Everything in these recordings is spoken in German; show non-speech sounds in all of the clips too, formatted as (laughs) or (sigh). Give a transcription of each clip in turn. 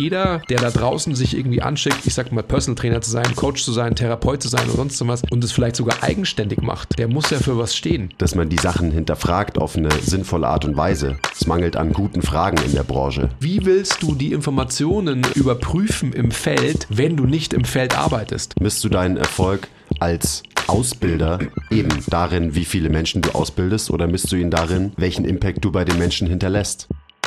jeder, der da draußen sich irgendwie anschickt, ich sag mal Personal Trainer zu sein, Coach zu sein, Therapeut zu sein oder sonst was und es vielleicht sogar eigenständig macht, der muss ja für was stehen. Dass man die Sachen hinterfragt auf eine sinnvolle Art und Weise. Es mangelt an guten Fragen in der Branche. Wie willst du die Informationen überprüfen im Feld, wenn du nicht im Feld arbeitest? Misst du deinen Erfolg als Ausbilder eben darin, wie viele Menschen du ausbildest oder misst du ihn darin, welchen Impact du bei den Menschen hinterlässt?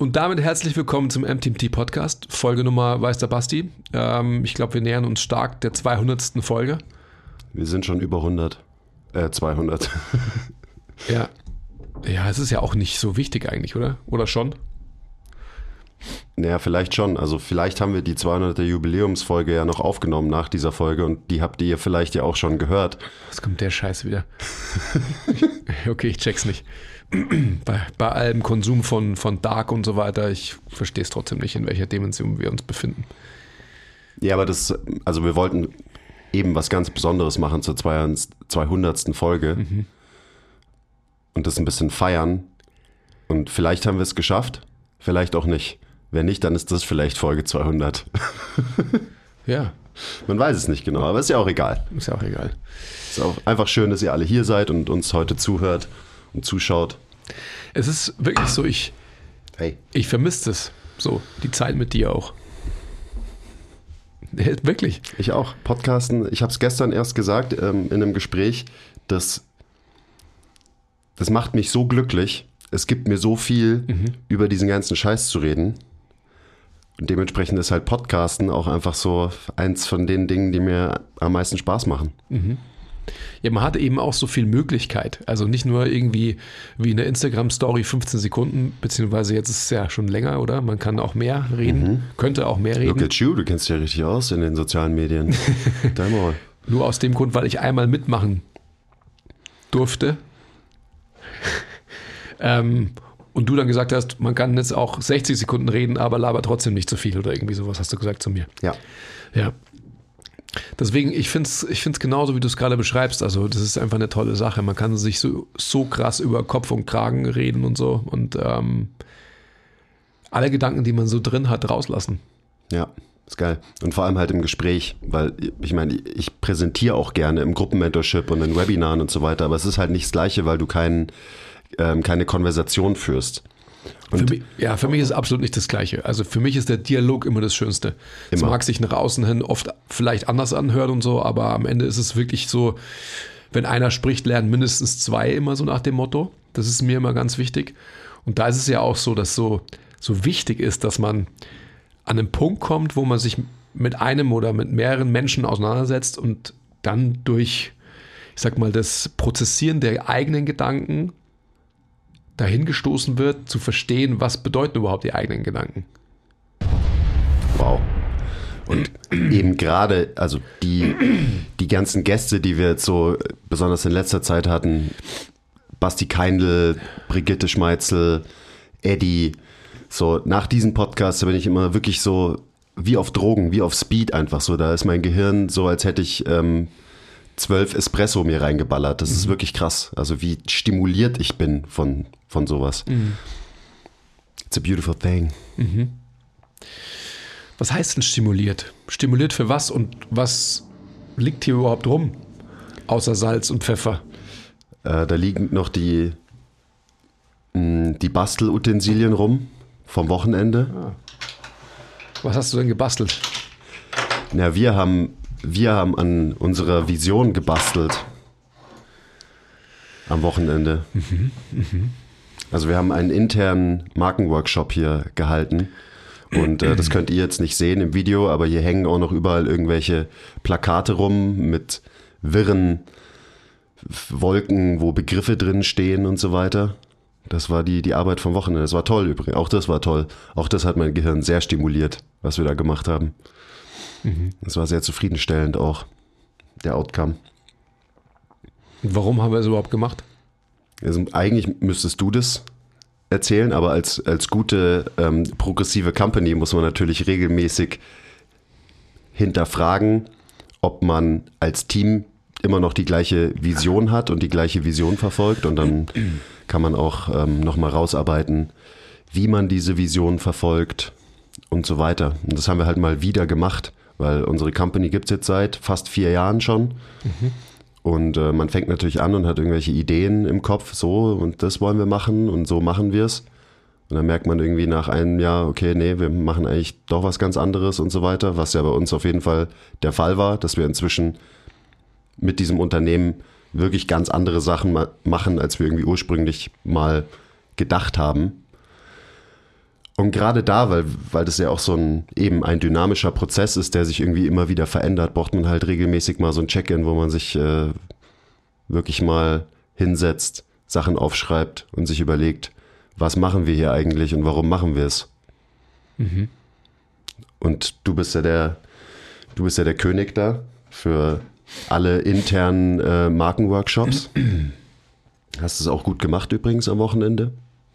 Und damit herzlich willkommen zum MTMT Podcast, Folge Nummer weiß der Basti. Ähm, ich glaube, wir nähern uns stark der 200. Folge. Wir sind schon über 100, äh 200. (laughs) ja. Ja, es ist ja auch nicht so wichtig eigentlich, oder? Oder schon? Naja, vielleicht schon. Also vielleicht haben wir die 200. Jubiläumsfolge ja noch aufgenommen nach dieser Folge und die habt ihr vielleicht ja auch schon gehört. Was kommt der Scheiß wieder? (laughs) okay, ich check's nicht. (clears throat) bei, bei allem Konsum von, von Dark und so weiter, ich verstehe es trotzdem nicht, in welcher Dimension wir uns befinden. Ja, aber das, also wir wollten eben was ganz Besonderes machen zur 200. Folge mhm. und das ein bisschen feiern. Und vielleicht haben wir es geschafft, vielleicht auch nicht. Wenn nicht, dann ist das vielleicht Folge 200. (laughs) ja. Man weiß es nicht genau, aber ist ja auch egal. Ist ja auch egal. Ist auch einfach schön, dass ihr alle hier seid und uns heute zuhört und zuschaut. Es ist wirklich so, ich, hey. ich vermisse es. So, die Zeit mit dir auch. Wirklich. Ich auch. Podcasten, ich habe es gestern erst gesagt ähm, in einem Gespräch, dass das macht mich so glücklich. Es gibt mir so viel, mhm. über diesen ganzen Scheiß zu reden. Und dementsprechend ist halt Podcasten auch einfach so eins von den Dingen, die mir am meisten Spaß machen. Mhm. Ja, man hat eben auch so viel Möglichkeit. Also nicht nur irgendwie wie eine Instagram-Story 15 Sekunden, beziehungsweise jetzt ist es ja schon länger, oder? Man kann auch mehr reden, mhm. könnte auch mehr reden. Look at you, du kennst dich ja richtig aus in den sozialen Medien. (laughs) Nur aus dem Grund, weil ich einmal mitmachen durfte. (laughs) ähm, und du dann gesagt hast, man kann jetzt auch 60 Sekunden reden, aber laber trotzdem nicht zu viel oder irgendwie sowas hast du gesagt zu mir. Ja. Ja. Deswegen, ich finde es ich find's genauso, wie du es gerade beschreibst. Also, das ist einfach eine tolle Sache. Man kann sich so, so krass über Kopf und Kragen reden und so und ähm, alle Gedanken, die man so drin hat, rauslassen. Ja, ist geil. Und vor allem halt im Gespräch, weil ich meine, ich präsentiere auch gerne im Gruppenmentorship und in Webinaren und so weiter, aber es ist halt nicht das Gleiche, weil du kein, ähm, keine Konversation führst. Für mich, ja, für mich ist es absolut nicht das Gleiche. Also für mich ist der Dialog immer das Schönste. Es mag sich nach außen hin oft vielleicht anders anhören und so, aber am Ende ist es wirklich so, wenn einer spricht, lernen mindestens zwei immer so nach dem Motto. Das ist mir immer ganz wichtig. Und da ist es ja auch so, dass so, so wichtig ist, dass man an einen Punkt kommt, wo man sich mit einem oder mit mehreren Menschen auseinandersetzt und dann durch, ich sag mal, das Prozessieren der eigenen Gedanken dahin gestoßen wird, zu verstehen, was bedeuten überhaupt die eigenen Gedanken. Wow. Und (clears throat) eben gerade, also die, die ganzen Gäste, die wir jetzt so besonders in letzter Zeit hatten, Basti Keindl, Brigitte Schmeitzel, Eddie, so nach diesem Podcast, bin ich immer wirklich so wie auf Drogen, wie auf Speed einfach so. Da ist mein Gehirn so, als hätte ich ähm, zwölf Espresso mir reingeballert. Das mhm. ist wirklich krass. Also wie stimuliert ich bin von, von sowas. Mhm. It's a beautiful thing. Mhm. Was heißt denn stimuliert? Stimuliert für was und was liegt hier überhaupt rum? Außer Salz und Pfeffer. Äh, da liegen noch die, mh, die Bastelutensilien rum vom Wochenende. Ah. Was hast du denn gebastelt? Na, wir haben wir haben an unserer Vision gebastelt. Am Wochenende. Mhm, mh. Also wir haben einen internen Markenworkshop hier gehalten Und äh, das könnt ihr jetzt nicht sehen im Video, aber hier hängen auch noch überall irgendwelche Plakate rum mit wirren Wolken, wo Begriffe drin stehen und so weiter. Das war die, die Arbeit vom Wochenende. Das war toll übrigens. Auch das war toll. Auch das hat mein Gehirn sehr stimuliert, was wir da gemacht haben. Mhm. Das war sehr zufriedenstellend auch, der Outcome. Warum haben wir es überhaupt gemacht? Also eigentlich müsstest du das erzählen, aber als, als gute ähm, progressive Company muss man natürlich regelmäßig hinterfragen, ob man als Team immer noch die gleiche Vision hat und die gleiche Vision verfolgt und dann kann man auch ähm, nochmal rausarbeiten, wie man diese Vision verfolgt und so weiter. Und das haben wir halt mal wieder gemacht, weil unsere Company gibt es jetzt seit fast vier Jahren schon. Mhm. Und äh, man fängt natürlich an und hat irgendwelche Ideen im Kopf, so und das wollen wir machen und so machen wir es. Und dann merkt man irgendwie nach einem Jahr, okay, nee, wir machen eigentlich doch was ganz anderes und so weiter, was ja bei uns auf jeden Fall der Fall war, dass wir inzwischen mit diesem Unternehmen wirklich ganz andere Sachen machen, als wir irgendwie ursprünglich mal gedacht haben. Und gerade da, weil, weil das ja auch so ein eben ein dynamischer Prozess ist, der sich irgendwie immer wieder verändert, braucht man halt regelmäßig mal so ein Check-in, wo man sich äh, wirklich mal hinsetzt, Sachen aufschreibt und sich überlegt, was machen wir hier eigentlich und warum machen wir es? Mhm. Und du bist ja der, du bist ja der König da für alle internen äh, Markenworkshops. (clears throat) Hast es auch gut gemacht übrigens am Wochenende.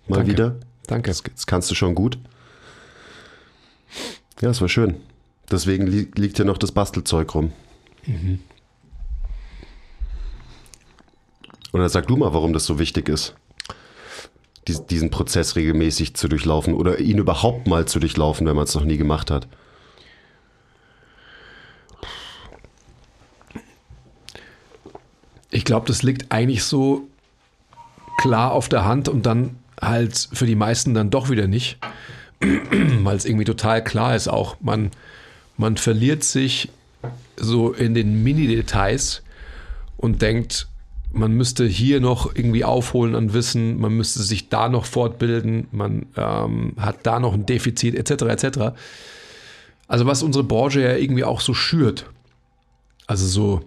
Mal Danke. wieder. Danke. Das, das kannst du schon gut. Ja, es war schön. Deswegen li liegt hier noch das Bastelzeug rum. Mhm. Oder sag du mal, warum das so wichtig ist, dies, diesen Prozess regelmäßig zu durchlaufen oder ihn überhaupt mal zu durchlaufen, wenn man es noch nie gemacht hat. Ich glaube, das liegt eigentlich so klar auf der Hand und dann halt für die meisten dann doch wieder nicht, (clears throat) weil es irgendwie total klar ist auch, man, man verliert sich so in den Mini-Details und denkt, man müsste hier noch irgendwie aufholen an Wissen, man müsste sich da noch fortbilden, man ähm, hat da noch ein Defizit etc. etc. Also was unsere Branche ja irgendwie auch so schürt. Also so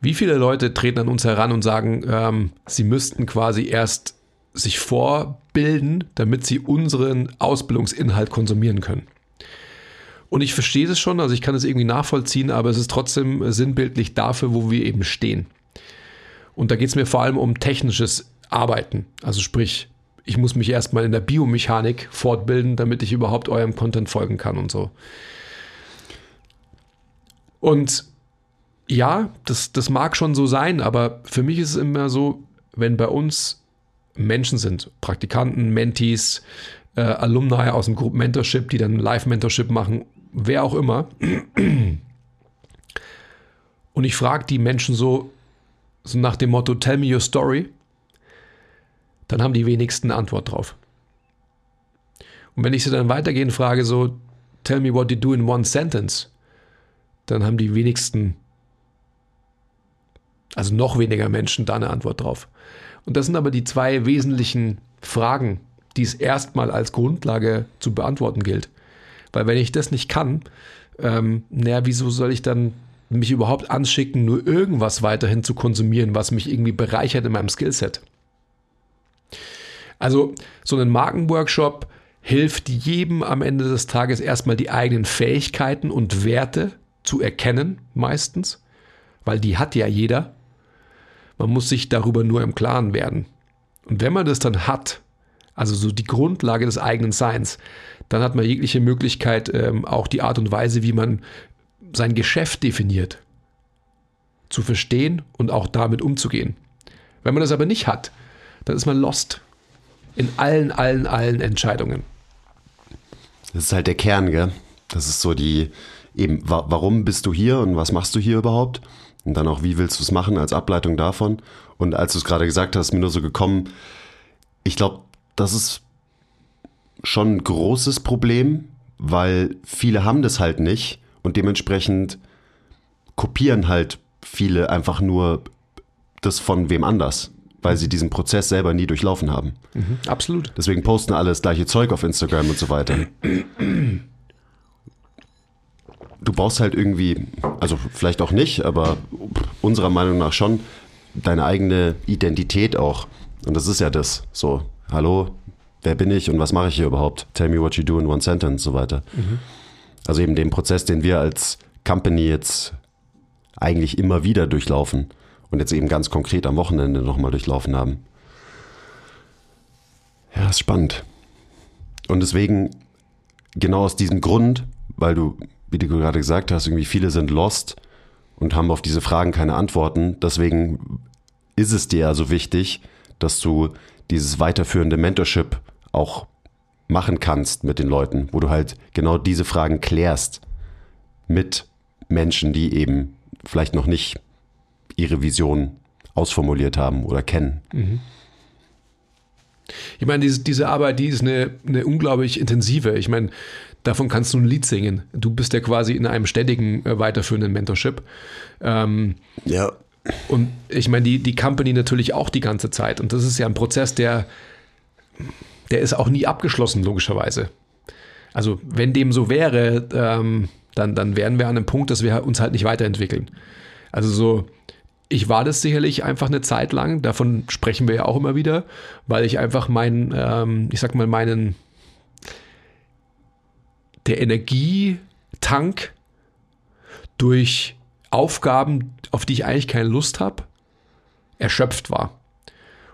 wie viele Leute treten an uns heran und sagen, ähm, sie müssten quasi erst sich vorbilden, damit sie unseren Ausbildungsinhalt konsumieren können? Und ich verstehe das schon, also ich kann es irgendwie nachvollziehen, aber es ist trotzdem sinnbildlich dafür, wo wir eben stehen. Und da geht es mir vor allem um technisches Arbeiten. Also sprich, ich muss mich erstmal in der Biomechanik fortbilden, damit ich überhaupt eurem Content folgen kann und so. Und ja, das, das mag schon so sein, aber für mich ist es immer so, wenn bei uns Menschen sind, Praktikanten, Mentees, äh, Alumni aus dem Group Mentorship, die dann Live-Mentorship machen, wer auch immer. Und ich frage die Menschen so, so nach dem Motto, tell me your story, dann haben die wenigsten eine Antwort drauf. Und wenn ich sie dann weitergehend frage, so, tell me what you do in one sentence, dann haben die wenigsten also noch weniger Menschen da eine Antwort drauf. Und das sind aber die zwei wesentlichen Fragen, die es erstmal als Grundlage zu beantworten gilt. Weil wenn ich das nicht kann, ähm, naja, wieso soll ich dann mich überhaupt anschicken, nur irgendwas weiterhin zu konsumieren, was mich irgendwie bereichert in meinem Skillset? Also so ein Markenworkshop hilft jedem am Ende des Tages erstmal die eigenen Fähigkeiten und Werte zu erkennen, meistens, weil die hat ja jeder. Man muss sich darüber nur im Klaren werden. Und wenn man das dann hat, also so die Grundlage des eigenen Seins, dann hat man jegliche Möglichkeit, ähm, auch die Art und Weise, wie man sein Geschäft definiert, zu verstehen und auch damit umzugehen. Wenn man das aber nicht hat, dann ist man lost in allen, allen, allen Entscheidungen. Das ist halt der Kern, gell? Das ist so die, eben, warum bist du hier und was machst du hier überhaupt? Und dann auch, wie willst du es machen als Ableitung davon? Und als du es gerade gesagt hast, ist mir nur so gekommen, ich glaube, das ist schon ein großes Problem, weil viele haben das halt nicht und dementsprechend kopieren halt viele einfach nur das von wem anders. weil sie diesen Prozess selber nie durchlaufen haben. Mhm, absolut. Deswegen posten alle das gleiche Zeug auf Instagram und so weiter. Du brauchst halt irgendwie, also vielleicht auch nicht, aber unserer Meinung nach schon, deine eigene Identität auch. Und das ist ja das. So, hallo, wer bin ich und was mache ich hier überhaupt? Tell me what you do in one sentence und so weiter. Mhm. Also eben den Prozess, den wir als Company jetzt eigentlich immer wieder durchlaufen und jetzt eben ganz konkret am Wochenende nochmal durchlaufen haben. Ja, ist spannend. Und deswegen, genau aus diesem Grund, weil du, wie du gerade gesagt hast, irgendwie viele sind lost und haben auf diese Fragen keine Antworten. Deswegen ist es dir also wichtig, dass du dieses weiterführende Mentorship auch machen kannst mit den Leuten, wo du halt genau diese Fragen klärst mit Menschen, die eben vielleicht noch nicht ihre Vision ausformuliert haben oder kennen. Mhm. Ich meine, diese, diese Arbeit, die ist eine, eine unglaublich intensive. Ich meine, davon kannst du ein Lied singen. Du bist ja quasi in einem ständigen, äh, weiterführenden Mentorship. Ähm, ja. Und ich meine, die, die Company natürlich auch die ganze Zeit. Und das ist ja ein Prozess, der, der ist auch nie abgeschlossen, logischerweise. Also, wenn dem so wäre, ähm, dann, dann wären wir an einem Punkt, dass wir uns halt nicht weiterentwickeln. Also so, ich war das sicherlich einfach eine Zeit lang, davon sprechen wir ja auch immer wieder, weil ich einfach meinen, ähm, ich sag mal, meinen, der Energietank durch Aufgaben, auf die ich eigentlich keine Lust habe, erschöpft war.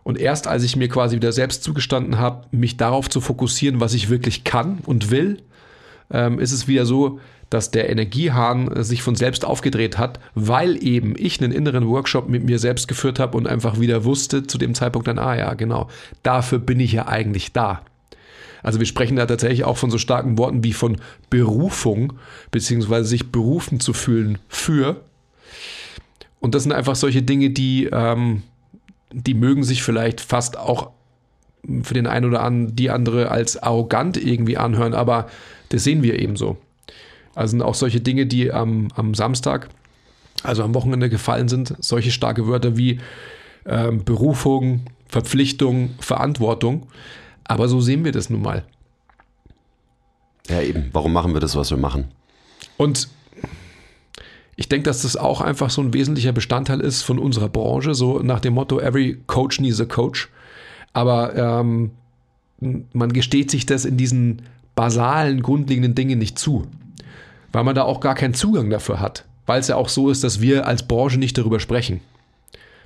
Und erst als ich mir quasi wieder selbst zugestanden habe, mich darauf zu fokussieren, was ich wirklich kann und will, ähm, ist es wieder so, dass der Energiehahn sich von selbst aufgedreht hat, weil eben ich einen inneren Workshop mit mir selbst geführt habe und einfach wieder wusste zu dem Zeitpunkt dann, ah ja, genau, dafür bin ich ja eigentlich da. Also wir sprechen da tatsächlich auch von so starken Worten wie von Berufung, beziehungsweise sich berufen zu fühlen für. Und das sind einfach solche Dinge, die, ähm, die mögen sich vielleicht fast auch für den einen oder anderen, die andere als arrogant irgendwie anhören, aber das sehen wir eben so. Also sind auch solche Dinge, die am, am Samstag, also am Wochenende gefallen sind, solche starke Wörter wie ähm, Berufung, Verpflichtung, Verantwortung. Aber so sehen wir das nun mal. Ja, eben. Warum machen wir das, was wir machen? Und ich denke, dass das auch einfach so ein wesentlicher Bestandteil ist von unserer Branche, so nach dem Motto, every coach needs a coach. Aber ähm, man gesteht sich das in diesen basalen, grundlegenden Dingen nicht zu weil man da auch gar keinen Zugang dafür hat. Weil es ja auch so ist, dass wir als Branche nicht darüber sprechen.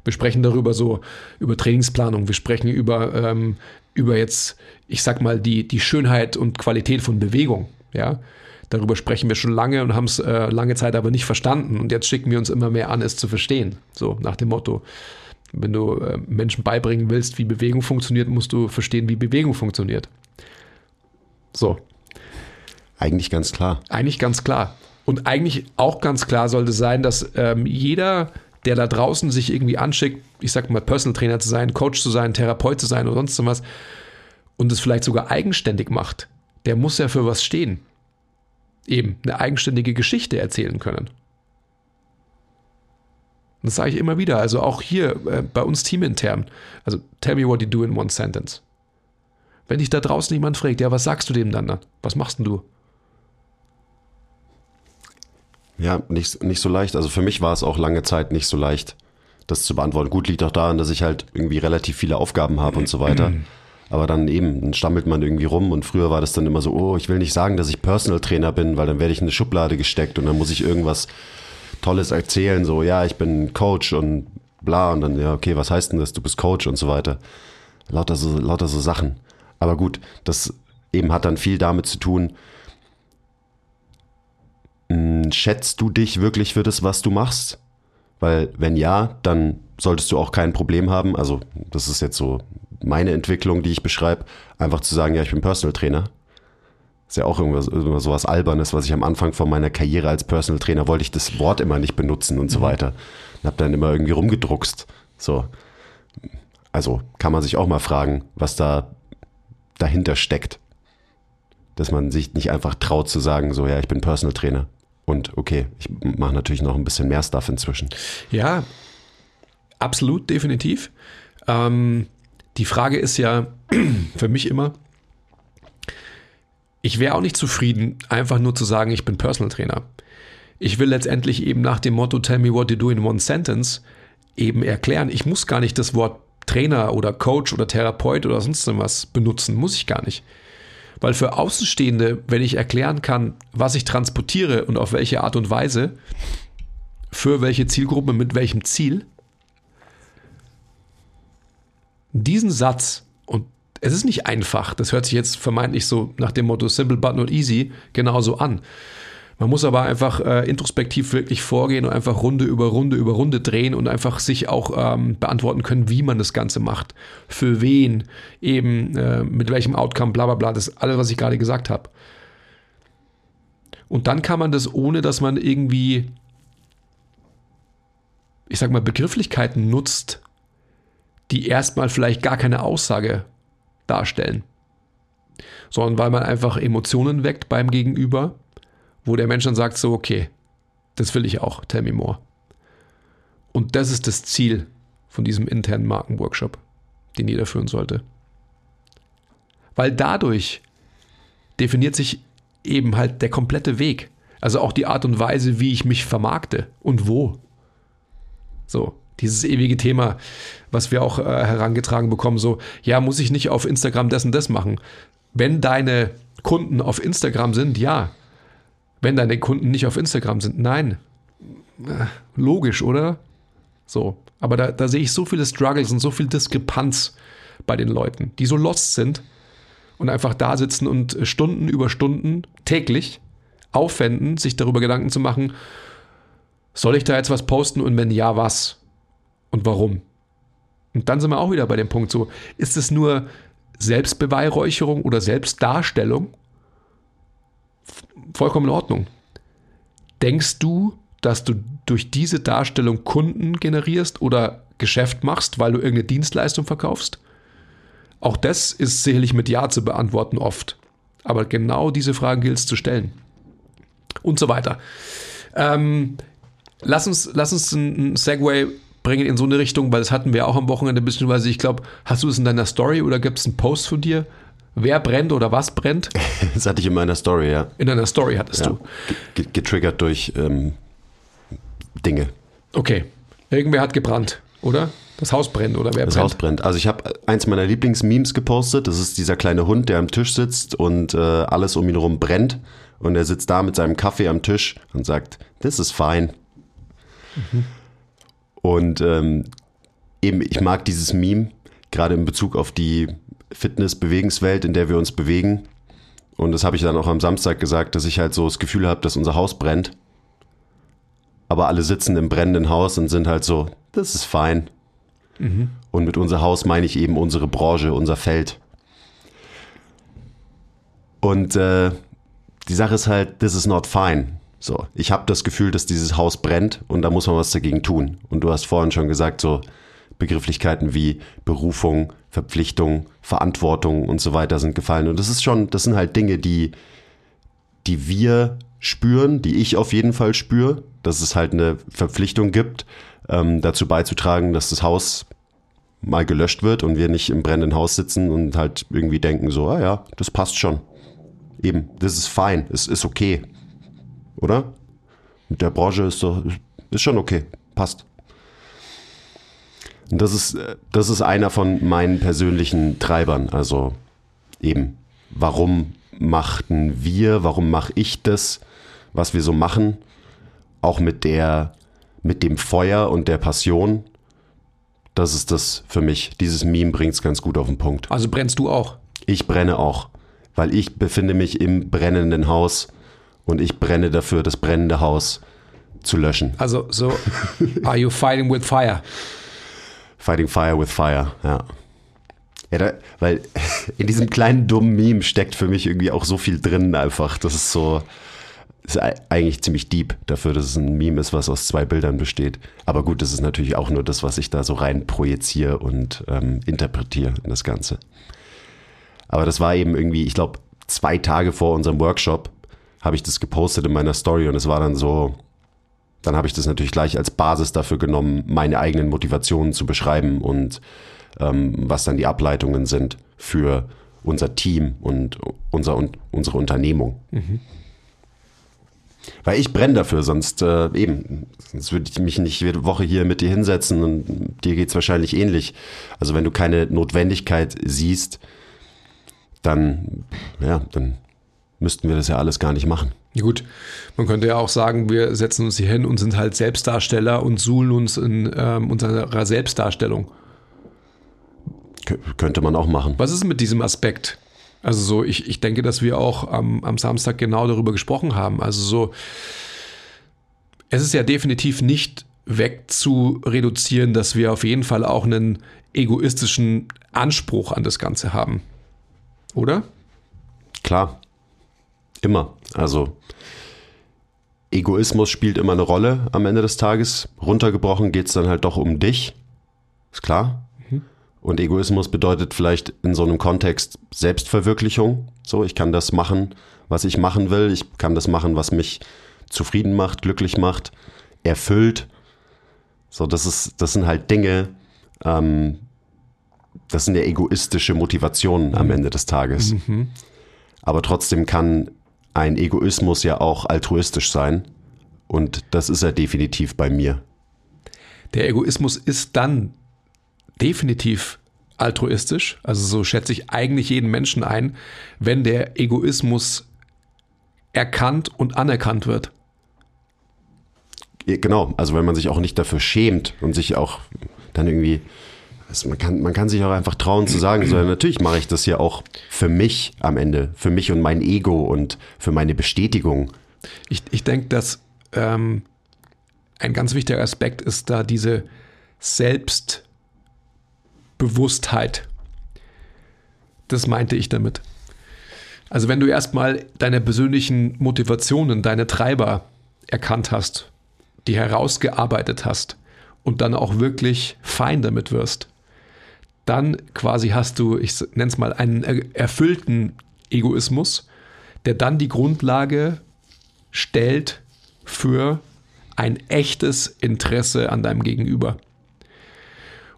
Wir sprechen darüber so, über Trainingsplanung, wir sprechen über, ähm, über jetzt, ich sag mal, die, die Schönheit und Qualität von Bewegung. Ja? Darüber sprechen wir schon lange und haben es äh, lange Zeit aber nicht verstanden. Und jetzt schicken wir uns immer mehr an, es zu verstehen. So nach dem Motto, wenn du äh, Menschen beibringen willst, wie Bewegung funktioniert, musst du verstehen, wie Bewegung funktioniert. So, eigentlich ganz klar. Eigentlich ganz klar. Und eigentlich auch ganz klar sollte sein, dass ähm, jeder, der da draußen sich irgendwie anschickt, ich sag mal, Personal Trainer zu sein, Coach zu sein, Therapeut zu sein oder sonst was, und es vielleicht sogar eigenständig macht, der muss ja für was stehen. Eben eine eigenständige Geschichte erzählen können. Das sage ich immer wieder, also auch hier äh, bei uns teamintern. Also, tell me what you do in one sentence. Wenn dich da draußen jemand fragt, ja, was sagst du dem dann? Was machst denn du? Ja, nicht, nicht so leicht. Also für mich war es auch lange Zeit nicht so leicht, das zu beantworten. Gut, liegt auch daran, dass ich halt irgendwie relativ viele Aufgaben habe und so weiter. Aber dann eben, dann stammelt man irgendwie rum und früher war das dann immer so, oh, ich will nicht sagen, dass ich Personal Trainer bin, weil dann werde ich in eine Schublade gesteckt und dann muss ich irgendwas Tolles erzählen, so, ja, ich bin Coach und bla und dann, ja, okay, was heißt denn das, du bist Coach und so weiter. Lauter so, lauter so Sachen. Aber gut, das eben hat dann viel damit zu tun, schätzt du dich wirklich für das, was du machst? Weil wenn ja, dann solltest du auch kein Problem haben. Also das ist jetzt so meine Entwicklung, die ich beschreibe, einfach zu sagen, ja, ich bin Personal Trainer. Ist ja auch irgendwas, immer so was Albernes, was ich am Anfang von meiner Karriere als Personal Trainer wollte ich das Wort immer nicht benutzen und so mhm. weiter. Und habe dann immer irgendwie rumgedruckst. So. Also kann man sich auch mal fragen, was da dahinter steckt. Dass man sich nicht einfach traut zu sagen, so, ja, ich bin Personal Trainer. Und okay, ich mache natürlich noch ein bisschen mehr Stuff inzwischen. Ja, absolut, definitiv. Ähm, die Frage ist ja (clears throat) für mich immer, ich wäre auch nicht zufrieden, einfach nur zu sagen, ich bin Personal Trainer. Ich will letztendlich eben nach dem Motto Tell me what you do in one sentence eben erklären. Ich muss gar nicht das Wort Trainer oder Coach oder Therapeut oder sonst was benutzen, muss ich gar nicht. Weil für Außenstehende, wenn ich erklären kann, was ich transportiere und auf welche Art und Weise, für welche Zielgruppe, mit welchem Ziel, diesen Satz, und es ist nicht einfach, das hört sich jetzt vermeintlich so nach dem Motto simple but not easy genauso an. Man muss aber einfach äh, introspektiv wirklich vorgehen und einfach Runde über Runde über Runde drehen und einfach sich auch ähm, beantworten können, wie man das Ganze macht. Für wen, eben äh, mit welchem Outcome, bla bla bla. Das ist alles, was ich gerade gesagt habe. Und dann kann man das, ohne dass man irgendwie, ich sag mal, Begrifflichkeiten nutzt, die erstmal vielleicht gar keine Aussage darstellen, sondern weil man einfach Emotionen weckt beim Gegenüber wo der Mensch dann sagt, so, okay, das will ich auch, tell me more. Und das ist das Ziel von diesem internen Markenworkshop, den jeder führen sollte. Weil dadurch definiert sich eben halt der komplette Weg. Also auch die Art und Weise, wie ich mich vermarkte und wo. So, dieses ewige Thema, was wir auch äh, herangetragen bekommen, so, ja, muss ich nicht auf Instagram das und das machen. Wenn deine Kunden auf Instagram sind, ja, wenn deine Kunden nicht auf Instagram sind. Nein. Äh, logisch, oder? So. Aber da, da sehe ich so viele Struggles und so viel Diskrepanz bei den Leuten, die so lost sind und einfach da sitzen und Stunden über Stunden täglich aufwenden, sich darüber Gedanken zu machen, soll ich da jetzt was posten und wenn ja, was? Und warum? Und dann sind wir auch wieder bei dem Punkt so, ist es nur Selbstbeweihräucherung oder Selbstdarstellung vollkommen in Ordnung. Denkst du, dass du durch diese Darstellung Kunden generierst oder Geschäft machst, weil du irgendeine Dienstleistung verkaufst? Auch das ist sicherlich mit Ja zu beantworten oft. Aber genau diese Fragen gilt es zu stellen. Und so weiter. Ähm, lass, uns, lass uns einen Segway bringen in so eine Richtung, weil das hatten wir auch am Wochenende, beziehungsweise ich glaube, hast du es in deiner Story oder gibt es einen Post von dir, wer brennt oder was brennt? (laughs) Das hatte ich in meiner Story, ja. In deiner Story hattest ja. du. Getriggert durch ähm, Dinge. Okay. Irgendwer hat gebrannt, oder? Das Haus brennt oder wer das brennt? Haus brennt. Also ich habe eins meiner Lieblingsmemes gepostet. Das ist dieser kleine Hund, der am Tisch sitzt und äh, alles um ihn herum brennt. Und er sitzt da mit seinem Kaffee am Tisch und sagt, this is fine. Mhm. Und ähm, eben, ich mag dieses Meme, gerade in Bezug auf die Fitness-Bewegungswelt, in der wir uns bewegen. Und das habe ich dann auch am Samstag gesagt, dass ich halt so das Gefühl habe, dass unser Haus brennt. Aber alle sitzen im brennenden Haus und sind halt so, das ist fein. Mhm. Und mit unser Haus meine ich eben unsere Branche, unser Feld. Und äh, die Sache ist halt, this is not fine. So, ich habe das Gefühl, dass dieses Haus brennt und da muss man was dagegen tun. Und du hast vorhin schon gesagt, so Begrifflichkeiten wie Berufung, Verpflichtung, Verantwortung und so weiter sind gefallen. Und das ist schon, das sind halt Dinge, die, die wir spüren, die ich auf jeden Fall spüre, dass es halt eine Verpflichtung gibt, ähm, dazu beizutragen, dass das Haus mal gelöscht wird und wir nicht im brennenden Haus sitzen und halt irgendwie denken so, ah ja, das passt schon. Eben, das ist fein, es ist okay. Oder? Mit der Branche ist so, ist schon okay, passt. Das ist, das ist einer von meinen persönlichen Treibern. Also eben, warum machten wir, warum mache ich das, was wir so machen, auch mit der, mit dem Feuer und der Passion. Das ist das für mich. Dieses Meme bringt es ganz gut auf den Punkt. Also brennst du auch? Ich brenne auch, weil ich befinde mich im brennenden Haus und ich brenne dafür, das brennende Haus zu löschen. Also so, (laughs) are you fighting with fire? Fighting Fire with Fire, ja. Ja, da, weil (laughs) in diesem kleinen dummen Meme steckt für mich irgendwie auch so viel drin einfach. Das ist so, ist eigentlich ziemlich deep dafür, dass es ein Meme ist, was aus zwei Bildern besteht. Aber gut, das ist natürlich auch nur das, was ich da so rein projiziere und ähm, interpretiere in das Ganze. Aber das war eben irgendwie, ich glaube, zwei Tage vor unserem Workshop habe ich das gepostet in meiner Story und es war dann so, dann habe ich das natürlich gleich als Basis dafür genommen, meine eigenen Motivationen zu beschreiben und ähm, was dann die Ableitungen sind für unser Team und unser, und unsere Unternehmung. Mhm. Weil ich brenne dafür, sonst äh, eben, sonst würde ich mich nicht jede Woche hier mit dir hinsetzen und dir geht es wahrscheinlich ähnlich. Also wenn du keine Notwendigkeit siehst, dann, ja, dann müssten wir das ja alles gar nicht machen. Ja gut, man könnte ja auch sagen, wir setzen uns hier hin und sind halt Selbstdarsteller und suhlen uns in ähm, unserer Selbstdarstellung. K könnte man auch machen. Was ist mit diesem Aspekt? Also so, ich, ich denke, dass wir auch am, am Samstag genau darüber gesprochen haben. Also so, es ist ja definitiv nicht wegzureduzieren, dass wir auf jeden Fall auch einen egoistischen Anspruch an das Ganze haben. Oder? Klar. Immer. Also Egoismus spielt immer eine Rolle am Ende des Tages. Runtergebrochen geht es dann halt doch um dich. Ist klar. Und Egoismus bedeutet vielleicht in so einem Kontext Selbstverwirklichung. So, ich kann das machen, was ich machen will. Ich kann das machen, was mich zufrieden macht, glücklich macht, erfüllt. So, das ist, das sind halt Dinge, ähm, das sind ja egoistische Motivationen am mhm. Ende des Tages. Mhm. Aber trotzdem kann ein Egoismus ja auch altruistisch sein. Und das ist er definitiv bei mir. Der Egoismus ist dann definitiv altruistisch, also so schätze ich eigentlich jeden Menschen ein, wenn der Egoismus erkannt und anerkannt wird. Genau, also wenn man sich auch nicht dafür schämt und sich auch dann irgendwie, also man, kann, man kann sich auch einfach trauen zu sagen, so, natürlich mache ich das ja auch für mich am Ende, für mich und mein Ego und für meine Bestätigung. Ich, ich denke, dass ähm, ein ganz wichtiger Aspekt ist da diese Selbst- Bewusstheit. Das meinte ich damit. Also wenn du erstmal deine persönlichen Motivationen, deine Treiber erkannt hast, die herausgearbeitet hast und dann auch wirklich fein damit wirst, dann quasi hast du, ich nenne es mal, einen erfüllten Egoismus, der dann die Grundlage stellt für ein echtes Interesse an deinem Gegenüber.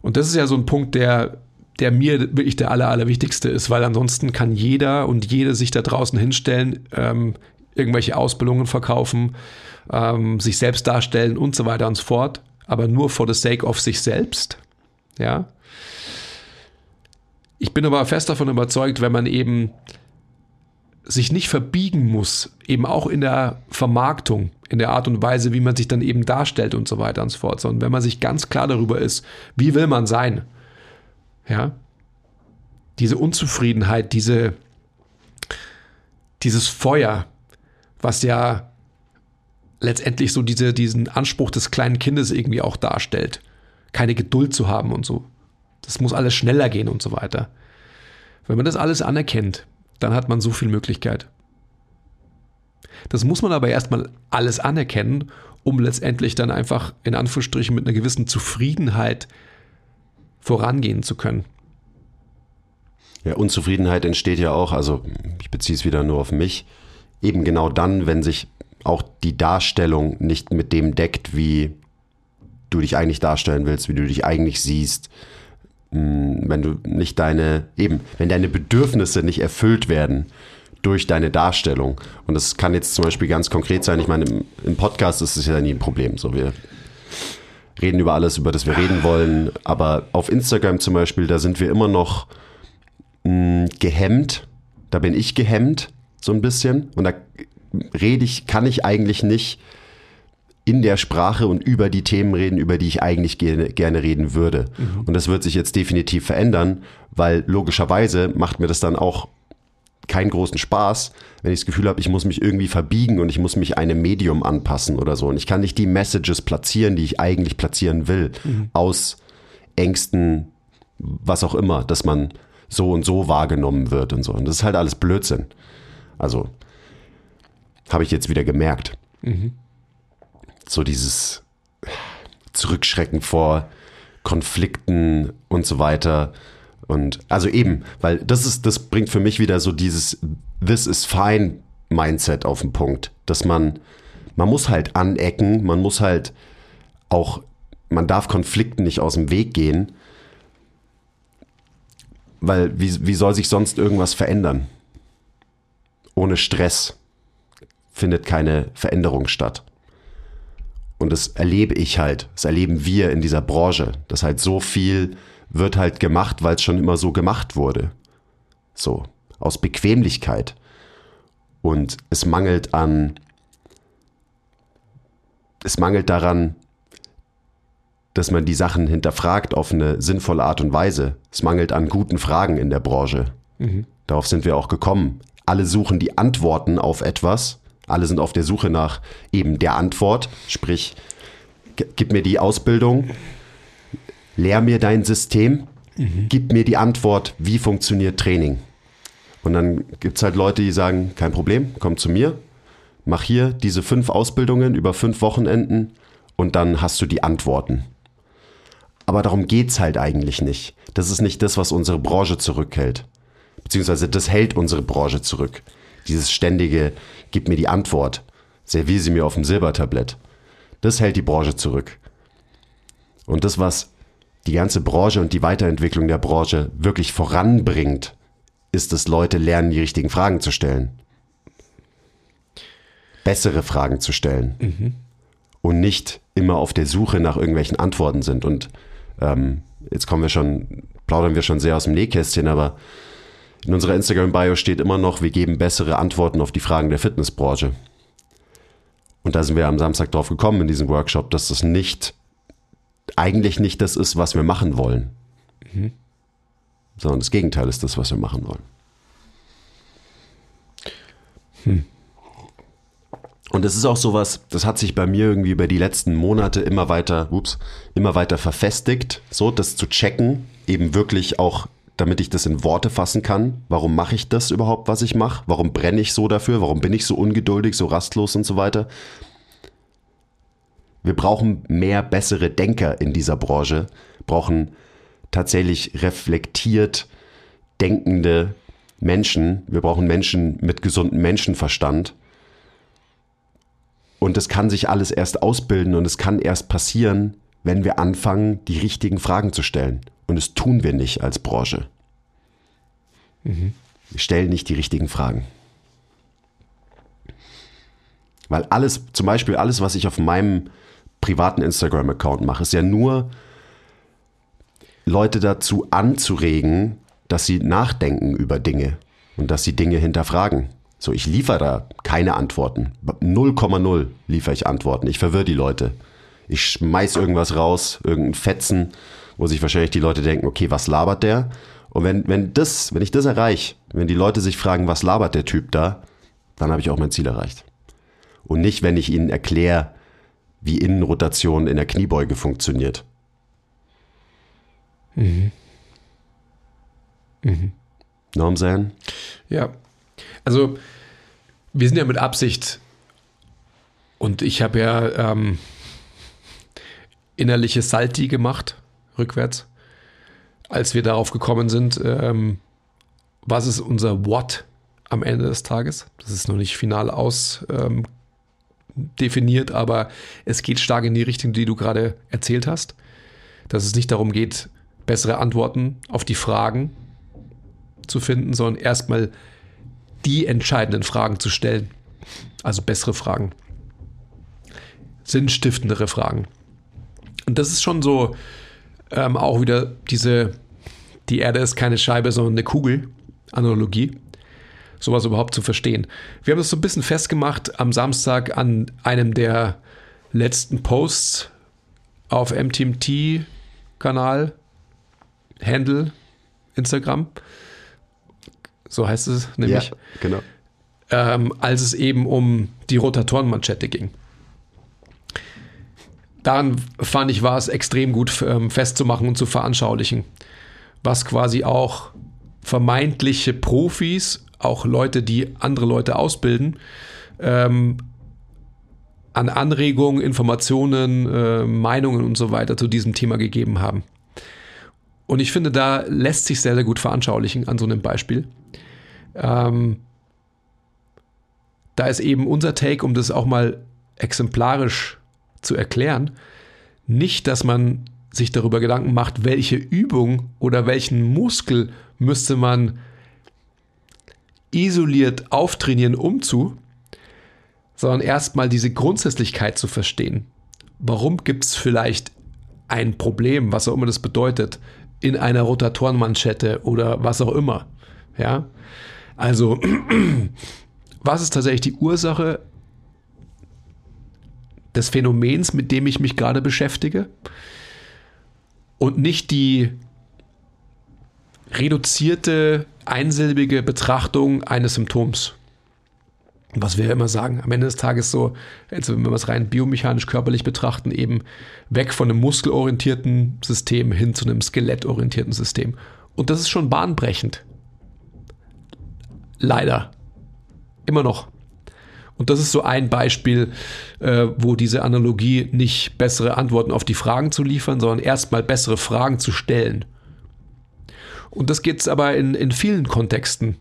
Und das ist ja so ein Punkt, der, der mir wirklich der aller, allerwichtigste ist, weil ansonsten kann jeder und jede sich da draußen hinstellen, ähm, irgendwelche Ausbildungen verkaufen, ähm, sich selbst darstellen und so weiter und so fort, aber nur for the sake of sich selbst. Ja. Ich bin aber fest davon überzeugt, wenn man eben sich nicht verbiegen muss, eben auch in der Vermarktung, in der Art und Weise, wie man sich dann eben darstellt und so weiter und so fort, sondern wenn man sich ganz klar darüber ist, wie will man sein, ja, diese Unzufriedenheit, diese, dieses Feuer, was ja letztendlich so diese, diesen Anspruch des kleinen Kindes irgendwie auch darstellt, keine Geduld zu haben und so. Das muss alles schneller gehen und so weiter. Wenn man das alles anerkennt, dann hat man so viel Möglichkeit. Das muss man aber erstmal alles anerkennen, um letztendlich dann einfach in Anführungsstrichen mit einer gewissen Zufriedenheit vorangehen zu können. Ja, Unzufriedenheit entsteht ja auch, also ich beziehe es wieder nur auf mich, eben genau dann, wenn sich auch die Darstellung nicht mit dem deckt, wie du dich eigentlich darstellen willst, wie du dich eigentlich siehst, wenn du nicht deine, eben, wenn deine Bedürfnisse nicht erfüllt werden durch deine Darstellung. Und das kann jetzt zum Beispiel ganz konkret sein. Ich meine, im, im Podcast ist es ja nie ein Problem. So, wir reden über alles, über das wir reden wollen. Aber auf Instagram zum Beispiel, da sind wir immer noch mh, gehemmt. Da bin ich gehemmt, so ein bisschen. Und da rede ich, kann ich eigentlich nicht in der Sprache und über die Themen reden, über die ich eigentlich gerne, gerne reden würde. Mhm. Und das wird sich jetzt definitiv verändern, weil logischerweise macht mir das dann auch keinen großen Spaß, wenn ich das Gefühl habe, ich muss mich irgendwie verbiegen und ich muss mich einem Medium anpassen oder so. Und ich kann nicht die Messages platzieren, die ich eigentlich platzieren will, mhm. aus Ängsten, was auch immer, dass man so und so wahrgenommen wird und so. Und das ist halt alles Blödsinn. Also habe ich jetzt wieder gemerkt. Mhm so dieses Zurückschrecken vor Konflikten und so weiter. Und also eben, weil das ist, das bringt für mich wieder so dieses This is fine Mindset auf den Punkt, dass man man muss halt anecken, man muss halt auch, man darf Konflikten nicht aus dem Weg gehen, weil wie, wie soll sich sonst irgendwas verändern? Ohne Stress findet keine Veränderung statt. Und das erlebe ich halt, das erleben wir in dieser Branche, dass halt so viel wird halt gemacht, weil es schon immer so gemacht wurde. So, aus Bequemlichkeit. Und es mangelt an, es mangelt daran, dass man die Sachen hinterfragt auf eine sinnvolle Art und Weise. Es mangelt an guten Fragen in der Branche. Mhm. Darauf sind wir auch gekommen. Alle suchen die Antworten auf etwas. Alle sind auf der Suche nach eben der Antwort. Sprich, gib mir die Ausbildung, lehr mir dein System, mhm. gib mir die Antwort, wie funktioniert Training. Und dann gibt es halt Leute, die sagen, kein Problem, komm zu mir, mach hier diese fünf Ausbildungen über fünf Wochenenden und dann hast du die Antworten. Aber darum geht es halt eigentlich nicht. Das ist nicht das, was unsere Branche zurückhält. Beziehungsweise das hält unsere Branche zurück. Dieses ständige, gib mir die Antwort, servier sie mir auf dem Silbertablett. Das hält die Branche zurück. Und das, was die ganze Branche und die Weiterentwicklung der Branche wirklich voranbringt, ist dass Leute lernen, die richtigen Fragen zu stellen. Bessere Fragen zu stellen. Mhm. Und nicht immer auf der Suche nach irgendwelchen Antworten sind. Und ähm, jetzt kommen wir schon, plaudern wir schon sehr aus dem Nähkästchen, aber in unserer Instagram-Bio steht immer noch, wir geben bessere Antworten auf die Fragen der Fitnessbranche. Und da sind wir am Samstag drauf gekommen in diesem Workshop, dass das nicht, eigentlich nicht das ist, was wir machen wollen. Mhm sondern das Gegenteil ist das, was wir machen wollen. Hm. Und es ist auch sowas, das hat sich bei mir irgendwie über die letzten Monate immer weiter, ups, immer weiter verfestigt, so das zu checken, eben wirklich auch, damit ich das in Worte fassen kann. Warum mache ich das überhaupt, was ich mache? Warum brenne ich so dafür? Warum bin ich so ungeduldig, so rastlos und so weiter? Wir brauchen mehr bessere Denker in dieser Branche, brauchen tatsächlich reflektiert denkende Menschen. Wir brauchen Menschen mit gesundem Menschenverstand. Und es kann sich alles erst ausbilden und es kann erst passieren, wenn wir anfangen, die richtigen Fragen zu stellen. Und das tun wir nicht als Branche. Mhm. Wir stellen nicht die richtigen Fragen. Weil alles, zum Beispiel alles, was ich auf meinem privaten Instagram-Account mache, ist ja nur Leute dazu anzuregen, dass sie nachdenken über Dinge und dass sie Dinge hinterfragen. So, ich liefere da keine Antworten. 0,0 liefere ich Antworten. Ich verwirre die Leute. Ich schmeiß irgendwas raus, irgendein Fetzen, wo sich wahrscheinlich die Leute denken, okay, was labert der? Und wenn, wenn das, wenn ich das erreiche, wenn die Leute sich fragen, was labert der Typ da, dann habe ich auch mein Ziel erreicht. Und nicht, wenn ich ihnen erkläre, wie Innenrotation in der Kniebeuge funktioniert. Mhm. Mhm. Norm sein? Ja. Also, wir sind ja mit Absicht und ich habe ja ähm, innerliche Salti gemacht, rückwärts, als wir darauf gekommen sind, ähm, was ist unser What am Ende des Tages. Das ist noch nicht final aus ähm, aber es geht stark in die Richtung, die du gerade erzählt hast. Dass es nicht darum geht, bessere Antworten auf die Fragen zu finden, sondern erstmal die entscheidenden Fragen zu stellen. Also bessere Fragen. Sinnstiftendere Fragen. Und das ist schon so ähm, auch wieder diese, die Erde ist keine Scheibe, sondern eine Kugel, Analogie, sowas überhaupt zu verstehen. Wir haben das so ein bisschen festgemacht am Samstag an einem der letzten Posts auf MTMT-Kanal Handle Instagram. So heißt es nämlich. Ja, genau. Ähm, als es eben um die Rotatorenmanschette ging. Daran fand ich, war es extrem gut ähm, festzumachen und zu veranschaulichen, was quasi auch vermeintliche Profis, auch Leute, die andere Leute ausbilden, ähm, an Anregungen, Informationen, äh, Meinungen und so weiter zu diesem Thema gegeben haben. Und ich finde, da lässt sich sehr, sehr gut veranschaulichen an so einem Beispiel. Ähm, da ist eben unser Take, um das auch mal exemplarisch zu erklären, nicht, dass man sich darüber Gedanken macht, welche Übung oder welchen Muskel müsste man isoliert auftrainieren, um zu, sondern erstmal diese Grundsätzlichkeit zu verstehen. Warum gibt es vielleicht ein Problem, was auch immer das bedeutet, in einer Rotatorenmanschette oder was auch immer? Ja, also (clears throat) was ist tatsächlich die Ursache des Phänomens, mit dem ich mich gerade beschäftige? Und nicht die reduzierte, einsilbige Betrachtung eines Symptoms. Was wir immer sagen, am Ende des Tages so, also wenn wir es rein biomechanisch körperlich betrachten, eben weg von einem muskelorientierten System hin zu einem skelettorientierten System. Und das ist schon bahnbrechend. Leider. Immer noch. Und das ist so ein Beispiel, äh, wo diese Analogie nicht bessere Antworten auf die Fragen zu liefern, sondern erstmal bessere Fragen zu stellen. Und das geht es aber in, in vielen Kontexten.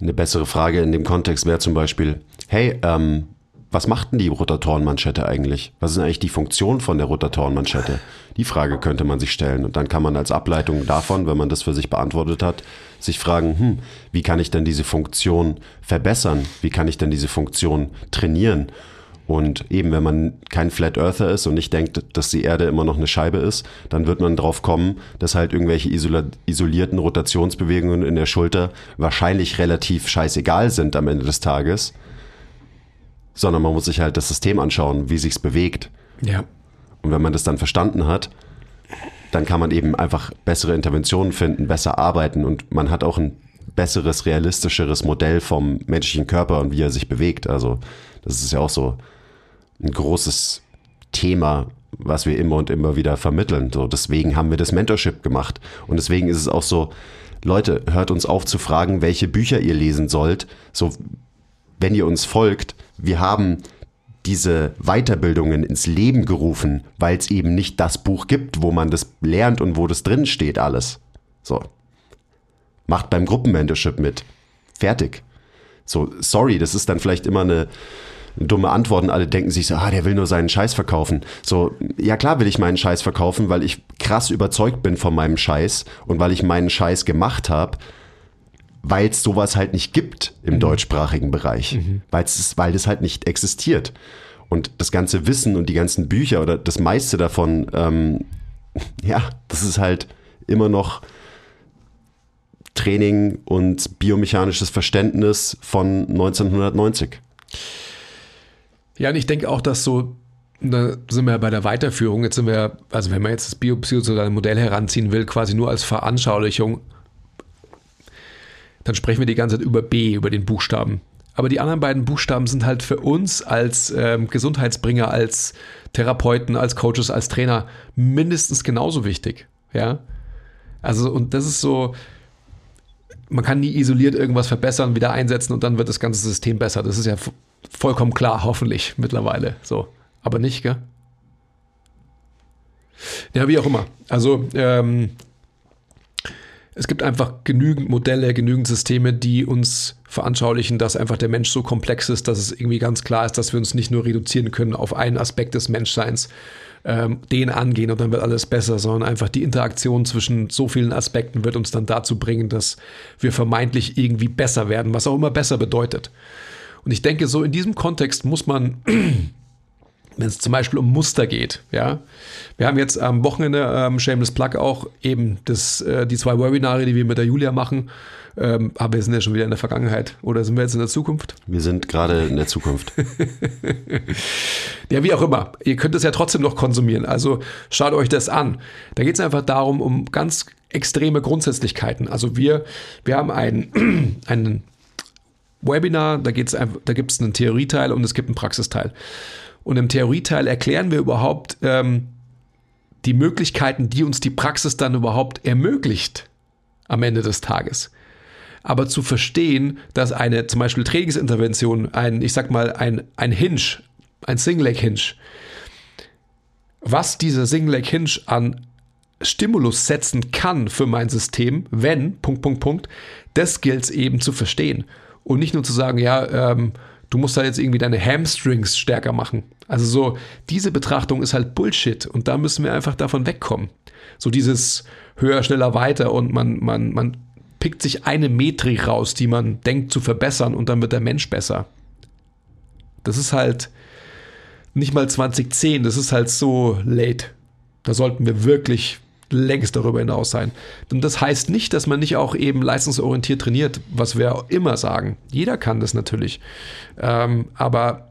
Eine bessere Frage in dem Kontext wäre zum Beispiel, hey, ähm, was macht denn die Rotatorenmanschette eigentlich? Was ist eigentlich die Funktion von der Rotatorenmanschette? Die Frage könnte man sich stellen. Und dann kann man als Ableitung davon, wenn man das für sich beantwortet hat, sich fragen, hm, wie kann ich denn diese Funktion verbessern? Wie kann ich denn diese Funktion trainieren? Und eben, wenn man kein Flat Earther ist und nicht denkt, dass die Erde immer noch eine Scheibe ist, dann wird man drauf kommen, dass halt irgendwelche isolierten Rotationsbewegungen in der Schulter wahrscheinlich relativ scheißegal sind am Ende des Tages sondern man muss sich halt das System anschauen, wie sich's bewegt. Ja. Und wenn man das dann verstanden hat, dann kann man eben einfach bessere Interventionen finden, besser arbeiten und man hat auch ein besseres, realistischeres Modell vom menschlichen Körper und wie er sich bewegt. Also das ist ja auch so ein großes Thema, was wir immer und immer wieder vermitteln. So, deswegen haben wir das Mentorship gemacht. Und deswegen ist es auch so, Leute, hört uns auf zu fragen, welche Bücher ihr lesen sollt. So, wenn ihr uns folgt, wir haben diese Weiterbildungen ins Leben gerufen, weil es eben nicht das Buch gibt, wo man das lernt und wo das drin steht alles. So. Macht beim Gruppenmentorship mit. Fertig. So, sorry, das ist dann vielleicht immer eine, dumme Antwort und alle denken sich so, ah, der will nur seinen Scheiß verkaufen. So, ja klar will ich meinen Scheiß verkaufen, weil ich krass überzeugt bin von meinem Scheiß und weil ich meinen Scheiß gemacht habe weil es sowas halt nicht gibt im mhm. deutschsprachigen Bereich, mhm. Weil's, weil das halt nicht existiert. Und das ganze Wissen und die ganzen Bücher oder das meiste davon, ähm, (laughs) ja, das ist halt immer noch Training und biomechanisches Verständnis von 1990. Ja, und ich denke auch, dass so, da sind wir ja bei der Weiterführung, jetzt sind wir, also wenn man jetzt das biopsychosoziale Modell heranziehen will, quasi nur als Veranschaulichung, dann sprechen wir die ganze Zeit über B, über den Buchstaben. Aber die anderen beiden Buchstaben sind halt für uns als ähm, Gesundheitsbringer, als Therapeuten, als Coaches, als Trainer mindestens genauso wichtig. Ja. Also, und das ist so, man kann nie isoliert irgendwas verbessern, wieder einsetzen und dann wird das ganze System besser. Das ist ja vollkommen klar, (laughs) hoffentlich mittlerweile. So. Aber nicht, gell? Ja, wie auch immer. Also, ähm, es gibt einfach genügend Modelle, genügend Systeme, die uns veranschaulichen, dass einfach der Mensch so komplex ist, dass es irgendwie ganz klar ist, dass wir uns nicht nur reduzieren können auf einen Aspekt des Menschseins, ähm, den angehen und dann wird alles besser, sondern einfach die Interaktion zwischen so vielen Aspekten wird uns dann dazu bringen, dass wir vermeintlich irgendwie besser werden, was auch immer besser bedeutet. Und ich denke, so in diesem Kontext muss man wenn es zum Beispiel um Muster geht. Ja, wir haben jetzt am Wochenende ähm, Shameless Plug auch eben das, äh, die zwei Webinare, die wir mit der Julia machen. Ähm, aber wir sind ja schon wieder in der Vergangenheit oder sind wir jetzt in der Zukunft? Wir sind gerade in der Zukunft. (laughs) ja, wie auch immer. Ihr könnt es ja trotzdem noch konsumieren. Also schaut euch das an. Da geht es einfach darum, um ganz extreme Grundsätzlichkeiten. Also wir, wir haben einen, (clears throat) einen Webinar, da, da gibt es einen Theorieteil und es gibt einen Praxisteil. Und im Theorieteil erklären wir überhaupt ähm, die Möglichkeiten, die uns die Praxis dann überhaupt ermöglicht am Ende des Tages. Aber zu verstehen, dass eine zum Beispiel Trainingsintervention, ein, ich sag mal, ein, ein Hinge, ein Single Leg Hinge, was dieser Single Leg Hinge an Stimulus setzen kann für mein System, wenn, Punkt, Punkt, Punkt, das gilt es eben zu verstehen. Und nicht nur zu sagen, ja, ähm, du musst da jetzt irgendwie deine Hamstrings stärker machen. Also so, diese Betrachtung ist halt Bullshit und da müssen wir einfach davon wegkommen. So dieses höher, schneller, weiter und man, man, man pickt sich eine Metrik raus, die man denkt zu verbessern und dann wird der Mensch besser. Das ist halt nicht mal 2010, das ist halt so late. Da sollten wir wirklich längst darüber hinaus sein. Und das heißt nicht, dass man nicht auch eben leistungsorientiert trainiert, was wir immer sagen. Jeder kann das natürlich. Ähm, aber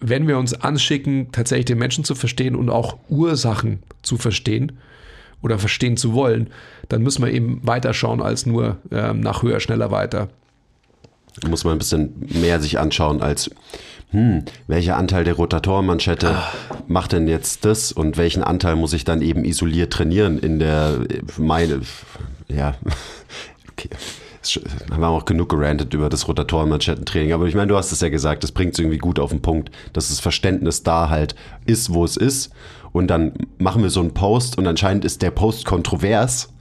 wenn wir uns anschicken, tatsächlich den Menschen zu verstehen und auch Ursachen zu verstehen oder verstehen zu wollen, dann müssen wir eben weiterschauen als nur ähm, nach höher, schneller, weiter. Muss man ein bisschen mehr sich anschauen als hm, welcher Anteil der Rotatorenmanschette ah. macht denn jetzt das und welchen Anteil muss ich dann eben isoliert trainieren in der, meine, ja, (laughs) okay. Haben wir auch genug gerantet über das Rotatorenmanschettentraining. Aber ich meine, du hast es ja gesagt, das bringt es irgendwie gut auf den Punkt, dass das Verständnis da halt ist, wo es ist. Und dann machen wir so einen Post und anscheinend ist der Post kontrovers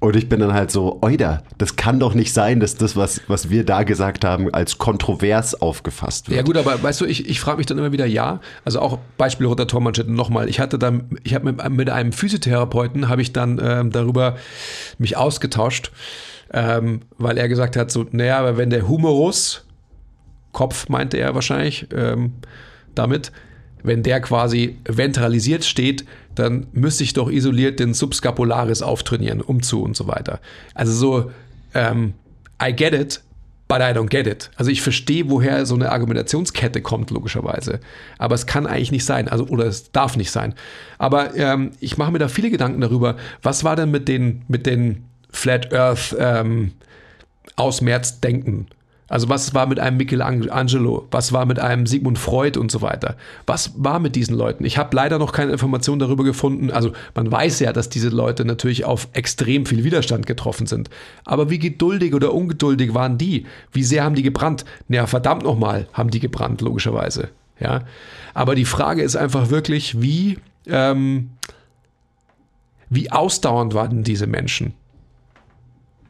und ich bin dann halt so, oida, das kann doch nicht sein, dass das, was, was wir da gesagt haben, als kontrovers aufgefasst wird. Ja gut, aber weißt du, ich, ich frage mich dann immer wieder, ja, also auch Beispiel Rotatormanschetten nochmal. Ich hatte dann, ich habe mit, mit, einem Physiotherapeuten, habe ich dann ähm, darüber mich ausgetauscht, ähm, weil er gesagt hat, so, naja, aber wenn der Humorus, Kopf meinte er wahrscheinlich ähm, damit, wenn der quasi ventralisiert steht, dann müsste ich doch isoliert den Subscapularis auftrainieren, umzu und so weiter. Also so, ähm, I get it, but I don't get it. Also ich verstehe, woher so eine Argumentationskette kommt, logischerweise. Aber es kann eigentlich nicht sein, also oder es darf nicht sein. Aber ähm, ich mache mir da viele Gedanken darüber, was war denn mit den, mit den Flat Earth ähm, aus März denken? Also was war mit einem Michelangelo? Was war mit einem Sigmund Freud und so weiter? Was war mit diesen Leuten? Ich habe leider noch keine Informationen darüber gefunden. Also man weiß ja, dass diese Leute natürlich auf extrem viel Widerstand getroffen sind. Aber wie geduldig oder ungeduldig waren die? Wie sehr haben die gebrannt? Ja, verdammt nochmal, haben die gebrannt, logischerweise. Ja. Aber die Frage ist einfach wirklich, wie, ähm, wie ausdauernd waren diese Menschen?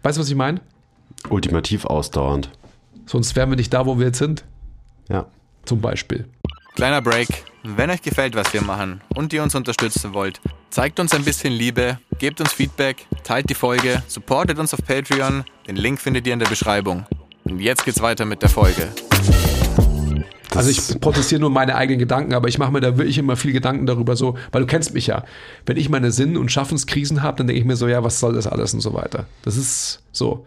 Weißt du, was ich meine? Ultimativ ausdauernd. Sonst wären wir nicht da, wo wir jetzt sind. Ja. Zum Beispiel. Kleiner Break. Wenn euch gefällt, was wir machen und ihr uns unterstützen wollt, zeigt uns ein bisschen Liebe, gebt uns Feedback, teilt die Folge, supportet uns auf Patreon. Den Link findet ihr in der Beschreibung. Und jetzt geht's weiter mit der Folge. Das also ich protestiere nur meine eigenen Gedanken, aber ich mache mir da wirklich immer viel Gedanken darüber so, weil du kennst mich ja. Wenn ich meine Sinn- und Schaffenskrisen habe, dann denke ich mir so, ja, was soll das alles und so weiter. Das ist so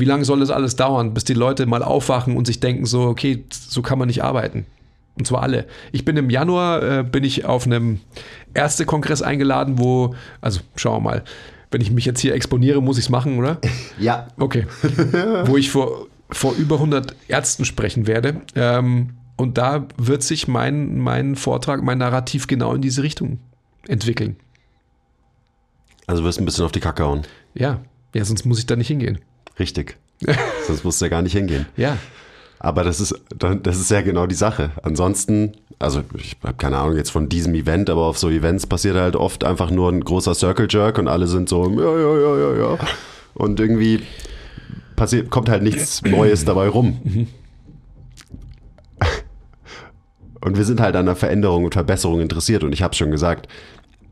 wie lange soll das alles dauern, bis die Leute mal aufwachen und sich denken so, okay, so kann man nicht arbeiten. Und zwar alle. Ich bin im Januar, äh, bin ich auf einem Ärztekongress eingeladen, wo, also schauen wir mal, wenn ich mich jetzt hier exponiere, muss ich es machen, oder? (laughs) Ja. Okay. (laughs) wo ich vor, vor über 100 Ärzten sprechen werde. Ähm, und da wird sich mein, mein Vortrag, mein Narrativ genau in diese Richtung entwickeln. Also wirst du ein bisschen auf die Kacke hauen. Ja, ja, sonst muss ich da nicht hingehen. Richtig. Sonst musst du ja gar nicht hingehen. Ja. Aber das ist, das ist ja genau die Sache. Ansonsten, also ich habe keine Ahnung jetzt von diesem Event, aber auf so Events passiert halt oft einfach nur ein großer Circle Jerk und alle sind so, ja, ja, ja, ja, ja. Und irgendwie passiert, kommt halt nichts Neues dabei rum. Mhm. Und wir sind halt an der Veränderung und Verbesserung interessiert. Und ich habe schon gesagt,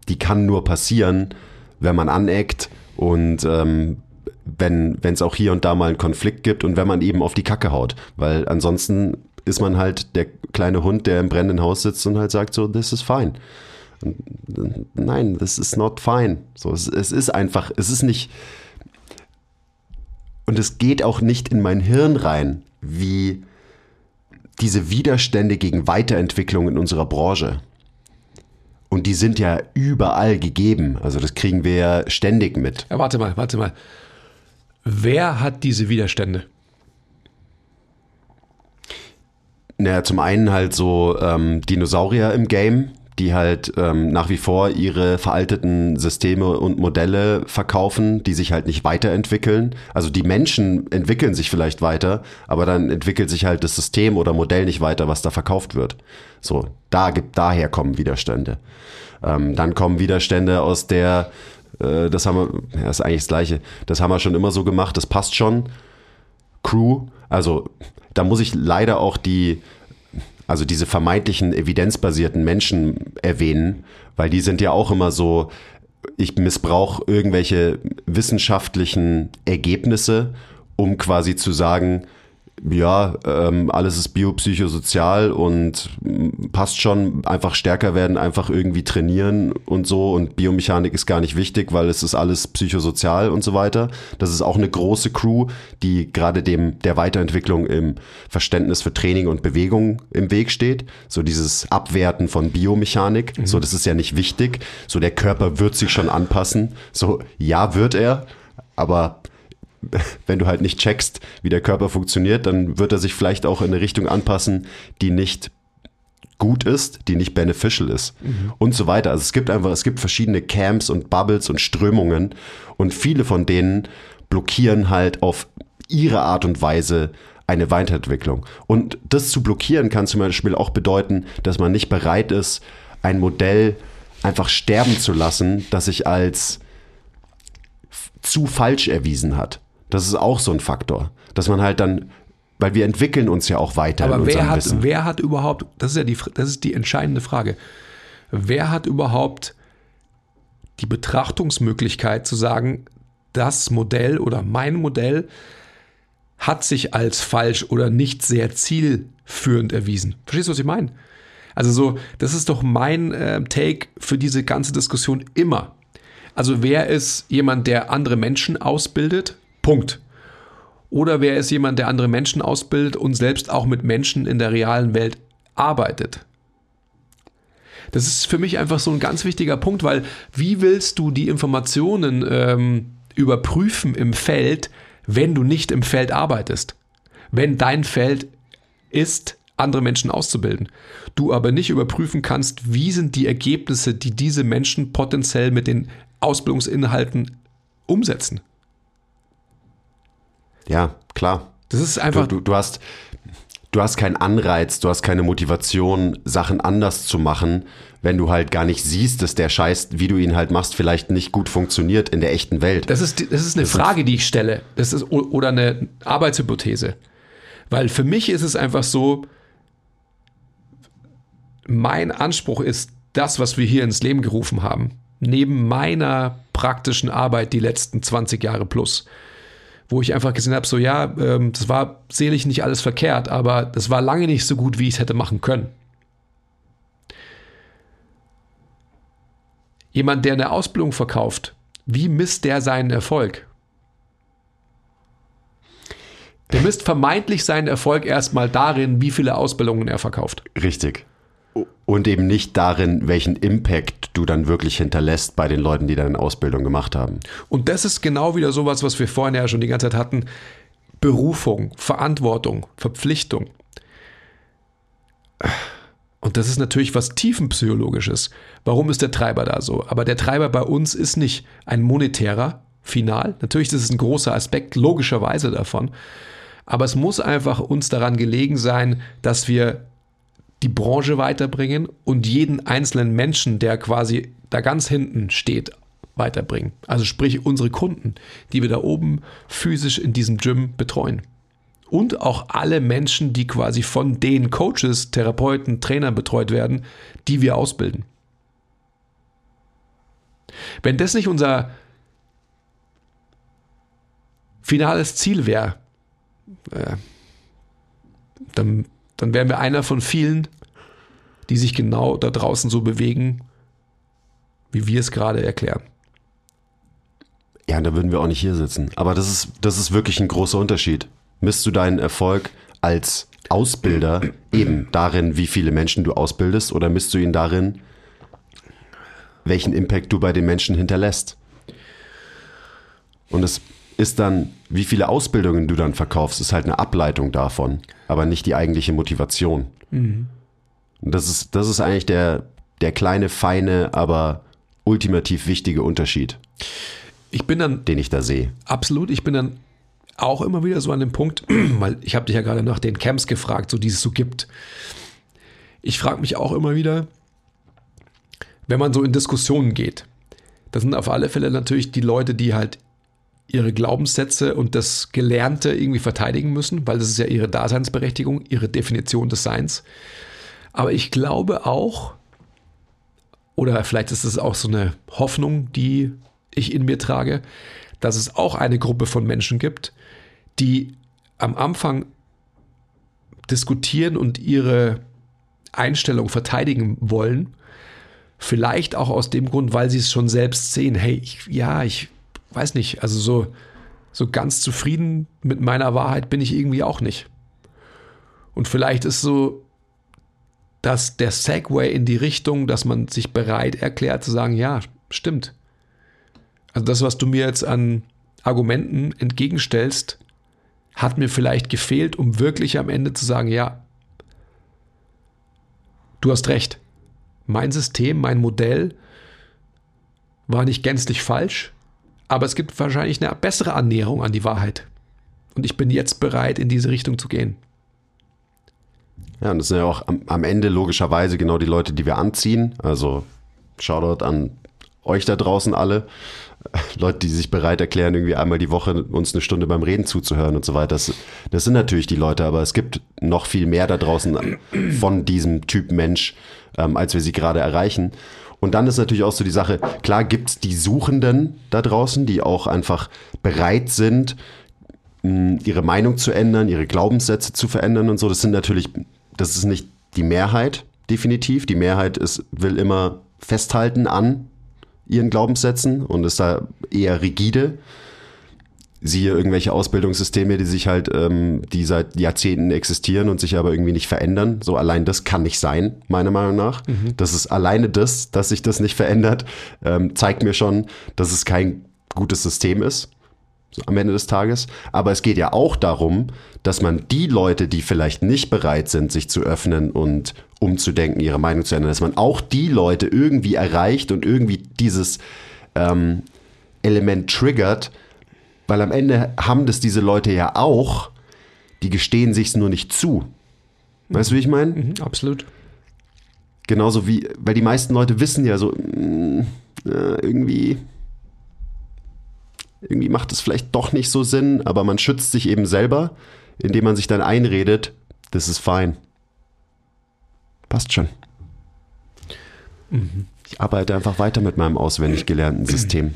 die kann nur passieren, wenn man aneckt und ähm, wenn es auch hier und da mal einen Konflikt gibt und wenn man eben auf die Kacke haut. Weil ansonsten ist man halt der kleine Hund, der im brennenden Haus sitzt und halt sagt so, this is fine. Und, nein, this is not fine. So, es, es ist einfach, es ist nicht. Und es geht auch nicht in mein Hirn rein, wie diese Widerstände gegen Weiterentwicklung in unserer Branche. Und die sind ja überall gegeben. Also das kriegen wir ja ständig mit. Ja, warte mal, warte mal. Wer hat diese Widerstände? Naja, zum einen halt so ähm, Dinosaurier im Game, die halt ähm, nach wie vor ihre veralteten Systeme und Modelle verkaufen, die sich halt nicht weiterentwickeln. Also die Menschen entwickeln sich vielleicht weiter, aber dann entwickelt sich halt das System oder Modell nicht weiter, was da verkauft wird. So, da gibt, daher kommen Widerstände. Ähm, dann kommen Widerstände aus der äh, das haben wir, ja, ist eigentlich das Gleiche. Das haben wir schon immer so gemacht, das passt schon. Crew, Also da muss ich leider auch die, also diese vermeintlichen evidenzbasierten Menschen erwähnen, weil die sind ja auch immer so, ich missbrauche irgendwelche wissenschaftlichen Ergebnisse, um quasi zu sagen, ja, ähm, alles ist biopsychosozial und passt schon, einfach stärker werden, einfach irgendwie trainieren und so und Biomechanik ist gar nicht wichtig, weil es ist alles psychosozial und so weiter. Das ist auch eine große Crew, die gerade dem der Weiterentwicklung im Verständnis für Training und Bewegung im Weg steht. So dieses Abwerten von Biomechanik, mhm. so das ist ja nicht wichtig. So der Körper wird sich schon anpassen. So ja, wird er, aber (laughs) wenn du halt nicht checkst, wie der Körper funktioniert, dann wird er sich vielleicht auch in eine Richtung anpassen, die nicht gut ist, die nicht beneficial ist mhm. und so weiter. Also es gibt einfach, es gibt verschiedene Camps und Bubbles und Strömungen und viele von denen blockieren halt auf ihre Art und Weise eine Weiterentwicklung. Und das zu blockieren kann zum Beispiel auch bedeuten, dass man nicht bereit ist, ein Modell einfach sterben zu lassen, das sich als zu falsch erwiesen hat. Das ist auch so ein Faktor, dass man halt dann, weil wir entwickeln uns ja auch weiter. Aber wer hat, Wissen. wer hat überhaupt, das ist ja die, das ist die entscheidende Frage, wer hat überhaupt die Betrachtungsmöglichkeit zu sagen, das Modell oder mein Modell hat sich als falsch oder nicht sehr zielführend erwiesen. Verstehst du, was ich meine? Also so, das ist doch mein äh, Take für diese ganze Diskussion immer. Also wer ist jemand, der andere Menschen ausbildet Punkt. Oder wer ist jemand, der andere Menschen ausbildet und selbst auch mit Menschen in der realen Welt arbeitet? Das ist für mich einfach so ein ganz wichtiger Punkt, weil wie willst du die Informationen ähm, überprüfen im Feld, wenn du nicht im Feld arbeitest? Wenn dein Feld ist, andere Menschen auszubilden. Du aber nicht überprüfen kannst, wie sind die Ergebnisse, die diese Menschen potenziell mit den Ausbildungsinhalten umsetzen. Ja, klar. Das ist einfach. Du, du, du, hast, du hast keinen Anreiz, du hast keine Motivation, Sachen anders zu machen, wenn du halt gar nicht siehst, dass der Scheiß, wie du ihn halt machst, vielleicht nicht gut funktioniert in der echten Welt. Das ist, das ist eine das Frage, die ich stelle. Das ist, oder eine Arbeitshypothese. Weil für mich ist es einfach so, mein Anspruch ist, das, was wir hier ins Leben gerufen haben, neben meiner praktischen Arbeit die letzten 20 Jahre plus, wo ich einfach gesehen habe, so ja, ähm, das war selig nicht alles verkehrt, aber das war lange nicht so gut, wie ich es hätte machen können. Jemand, der eine Ausbildung verkauft, wie misst der seinen Erfolg? Der misst vermeintlich seinen Erfolg erstmal darin, wie viele Ausbildungen er verkauft. Richtig. Und eben nicht darin, welchen Impact du dann wirklich hinterlässt bei den Leuten, die deine Ausbildung gemacht haben. Und das ist genau wieder sowas, was wir vorhin ja schon die ganze Zeit hatten. Berufung, Verantwortung, Verpflichtung. Und das ist natürlich was tiefenpsychologisches. Warum ist der Treiber da so? Aber der Treiber bei uns ist nicht ein monetärer, final. Natürlich das ist ein großer Aspekt, logischerweise davon. Aber es muss einfach uns daran gelegen sein, dass wir die Branche weiterbringen und jeden einzelnen Menschen, der quasi da ganz hinten steht, weiterbringen. Also sprich unsere Kunden, die wir da oben physisch in diesem Gym betreuen. Und auch alle Menschen, die quasi von den Coaches, Therapeuten, Trainern betreut werden, die wir ausbilden. Wenn das nicht unser finales Ziel wäre, äh, dann dann wären wir einer von vielen, die sich genau da draußen so bewegen, wie wir es gerade erklären. Ja, da würden wir auch nicht hier sitzen. Aber das ist, das ist wirklich ein großer Unterschied. Misst du deinen Erfolg als Ausbilder eben darin, wie viele Menschen du ausbildest, oder misst du ihn darin, welchen Impact du bei den Menschen hinterlässt? Und es ist dann, wie viele Ausbildungen du dann verkaufst, ist halt eine Ableitung davon, aber nicht die eigentliche Motivation. Mhm. Und das ist, das ist eigentlich der, der kleine, feine, aber ultimativ wichtige Unterschied. Ich bin dann, den ich da sehe. Absolut, ich bin dann auch immer wieder so an dem Punkt, (clears throat) weil ich habe dich ja gerade nach den Camps gefragt, so die es so gibt. Ich frage mich auch immer wieder, wenn man so in Diskussionen geht, das sind auf alle Fälle natürlich die Leute, die halt ihre Glaubenssätze und das Gelernte irgendwie verteidigen müssen, weil das ist ja ihre Daseinsberechtigung, ihre Definition des Seins. Aber ich glaube auch, oder vielleicht ist es auch so eine Hoffnung, die ich in mir trage, dass es auch eine Gruppe von Menschen gibt, die am Anfang diskutieren und ihre Einstellung verteidigen wollen. Vielleicht auch aus dem Grund, weil sie es schon selbst sehen. Hey, ich, ja, ich weiß nicht, also so, so ganz zufrieden mit meiner Wahrheit bin ich irgendwie auch nicht. Und vielleicht ist so, dass der Segway in die Richtung, dass man sich bereit erklärt zu sagen, ja, stimmt. Also das, was du mir jetzt an Argumenten entgegenstellst, hat mir vielleicht gefehlt, um wirklich am Ende zu sagen, ja, du hast recht. Mein System, mein Modell war nicht gänzlich falsch, aber es gibt wahrscheinlich eine bessere Annäherung an die Wahrheit. Und ich bin jetzt bereit, in diese Richtung zu gehen. Ja, und das sind ja auch am, am Ende logischerweise genau die Leute, die wir anziehen. Also Shoutout an euch da draußen alle. (laughs) Leute, die sich bereit erklären, irgendwie einmal die Woche uns eine Stunde beim Reden zuzuhören und so weiter. Das, das sind natürlich die Leute, aber es gibt noch viel mehr da draußen von diesem Typ Mensch, ähm, als wir sie gerade erreichen. Und dann ist natürlich auch so die Sache, klar gibt es die Suchenden da draußen, die auch einfach bereit sind, ihre Meinung zu ändern, ihre Glaubenssätze zu verändern und so. Das sind natürlich, das ist nicht die Mehrheit, definitiv. Die Mehrheit ist, will immer festhalten an ihren Glaubenssätzen und ist da eher rigide. Siehe irgendwelche Ausbildungssysteme, die sich halt, ähm, die seit Jahrzehnten existieren und sich aber irgendwie nicht verändern. So allein das kann nicht sein, meiner Meinung nach. Mhm. Das ist alleine das, dass sich das nicht verändert, ähm, zeigt mir schon, dass es kein gutes System ist so am Ende des Tages. Aber es geht ja auch darum, dass man die Leute, die vielleicht nicht bereit sind, sich zu öffnen und umzudenken, ihre Meinung zu ändern, dass man auch die Leute irgendwie erreicht und irgendwie dieses ähm, Element triggert, weil am Ende haben das diese Leute ja auch, die gestehen sich es nur nicht zu. Weißt du, wie ich meine? Mhm, absolut. Genauso wie, weil die meisten Leute wissen ja so, mh, mm, äh, irgendwie, irgendwie macht es vielleicht doch nicht so Sinn, aber man schützt sich eben selber, indem man sich dann einredet, das ist fein. Passt schon. Mhm. Ich arbeite einfach weiter mit meinem auswendig gelernten System.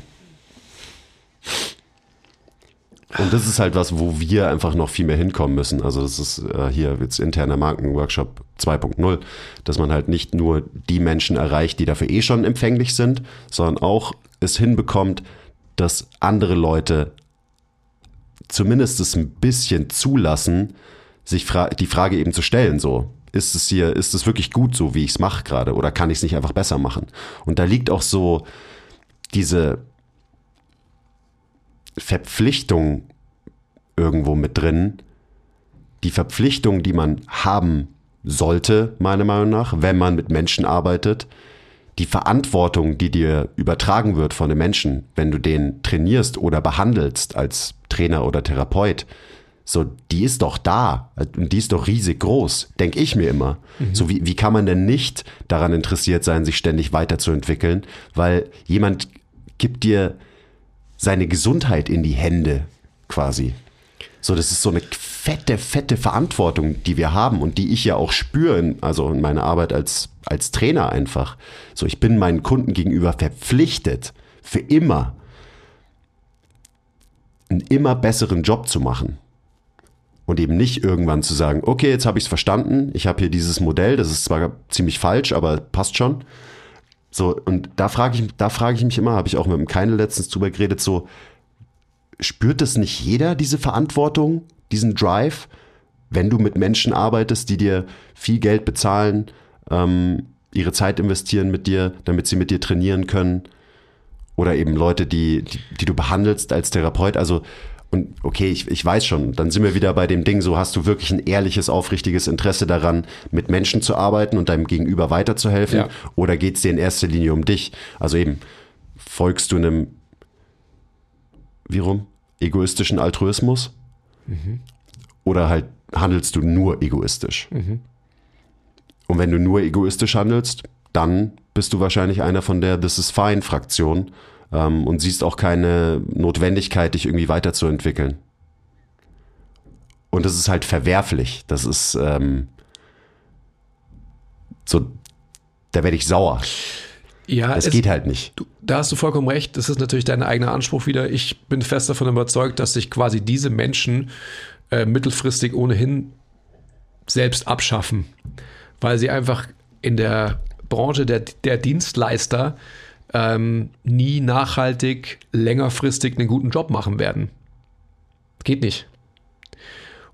Und das ist halt was, wo wir einfach noch viel mehr hinkommen müssen. Also das ist äh, hier jetzt interner Markenworkshop 2.0, dass man halt nicht nur die Menschen erreicht, die dafür eh schon empfänglich sind, sondern auch es hinbekommt, dass andere Leute zumindest es ein bisschen zulassen, sich fra die Frage eben zu stellen, so, ist es hier, ist es wirklich gut so, wie ich es mache gerade, oder kann ich es nicht einfach besser machen? Und da liegt auch so diese Verpflichtung irgendwo mit drin, die Verpflichtung, die man haben sollte, meiner Meinung nach, wenn man mit Menschen arbeitet, die Verantwortung, die dir übertragen wird von den Menschen, wenn du den trainierst oder behandelst als Trainer oder Therapeut, so, die ist doch da und die ist doch riesig groß, denke ich mir immer. Mhm. So, wie, wie kann man denn nicht daran interessiert sein, sich ständig weiterzuentwickeln, weil jemand gibt dir seine Gesundheit in die Hände quasi. So, das ist so eine fette, fette Verantwortung, die wir haben und die ich ja auch spüre, also in meiner Arbeit als, als Trainer einfach. So, ich bin meinen Kunden gegenüber verpflichtet, für immer einen immer besseren Job zu machen. Und eben nicht irgendwann zu sagen, okay, jetzt habe ich es verstanden, ich habe hier dieses Modell, das ist zwar ziemlich falsch, aber passt schon. So, und da frage ich, da frage ich mich immer, habe ich auch mit dem Keine letztens drüber geredet, so, spürt das nicht jeder, diese Verantwortung, diesen Drive, wenn du mit Menschen arbeitest, die dir viel Geld bezahlen, ähm, ihre Zeit investieren mit dir, damit sie mit dir trainieren können? Oder eben Leute, die, die, die du behandelst als Therapeut. Also, und okay, ich, ich weiß schon, dann sind wir wieder bei dem Ding, so hast du wirklich ein ehrliches, aufrichtiges Interesse daran, mit Menschen zu arbeiten und deinem Gegenüber weiterzuhelfen? Ja. Oder geht es dir in erster Linie um dich? Also eben, folgst du einem wie rum? Egoistischen Altruismus? Mhm. Oder halt handelst du nur egoistisch? Mhm. Und wenn du nur egoistisch handelst, dann bist du wahrscheinlich einer von der This is fine Fraktion, ähm, und siehst auch keine Notwendigkeit, dich irgendwie weiterzuentwickeln. Und das ist halt verwerflich. Das ist ähm, so, da werde ich sauer. Ja, es, es geht halt nicht. Du, da hast du vollkommen recht. Das ist natürlich dein eigener Anspruch wieder. Ich bin fest davon überzeugt, dass sich quasi diese Menschen äh, mittelfristig ohnehin selbst abschaffen, weil sie einfach in der Branche der, der Dienstleister ähm, nie nachhaltig, längerfristig einen guten Job machen werden. Geht nicht.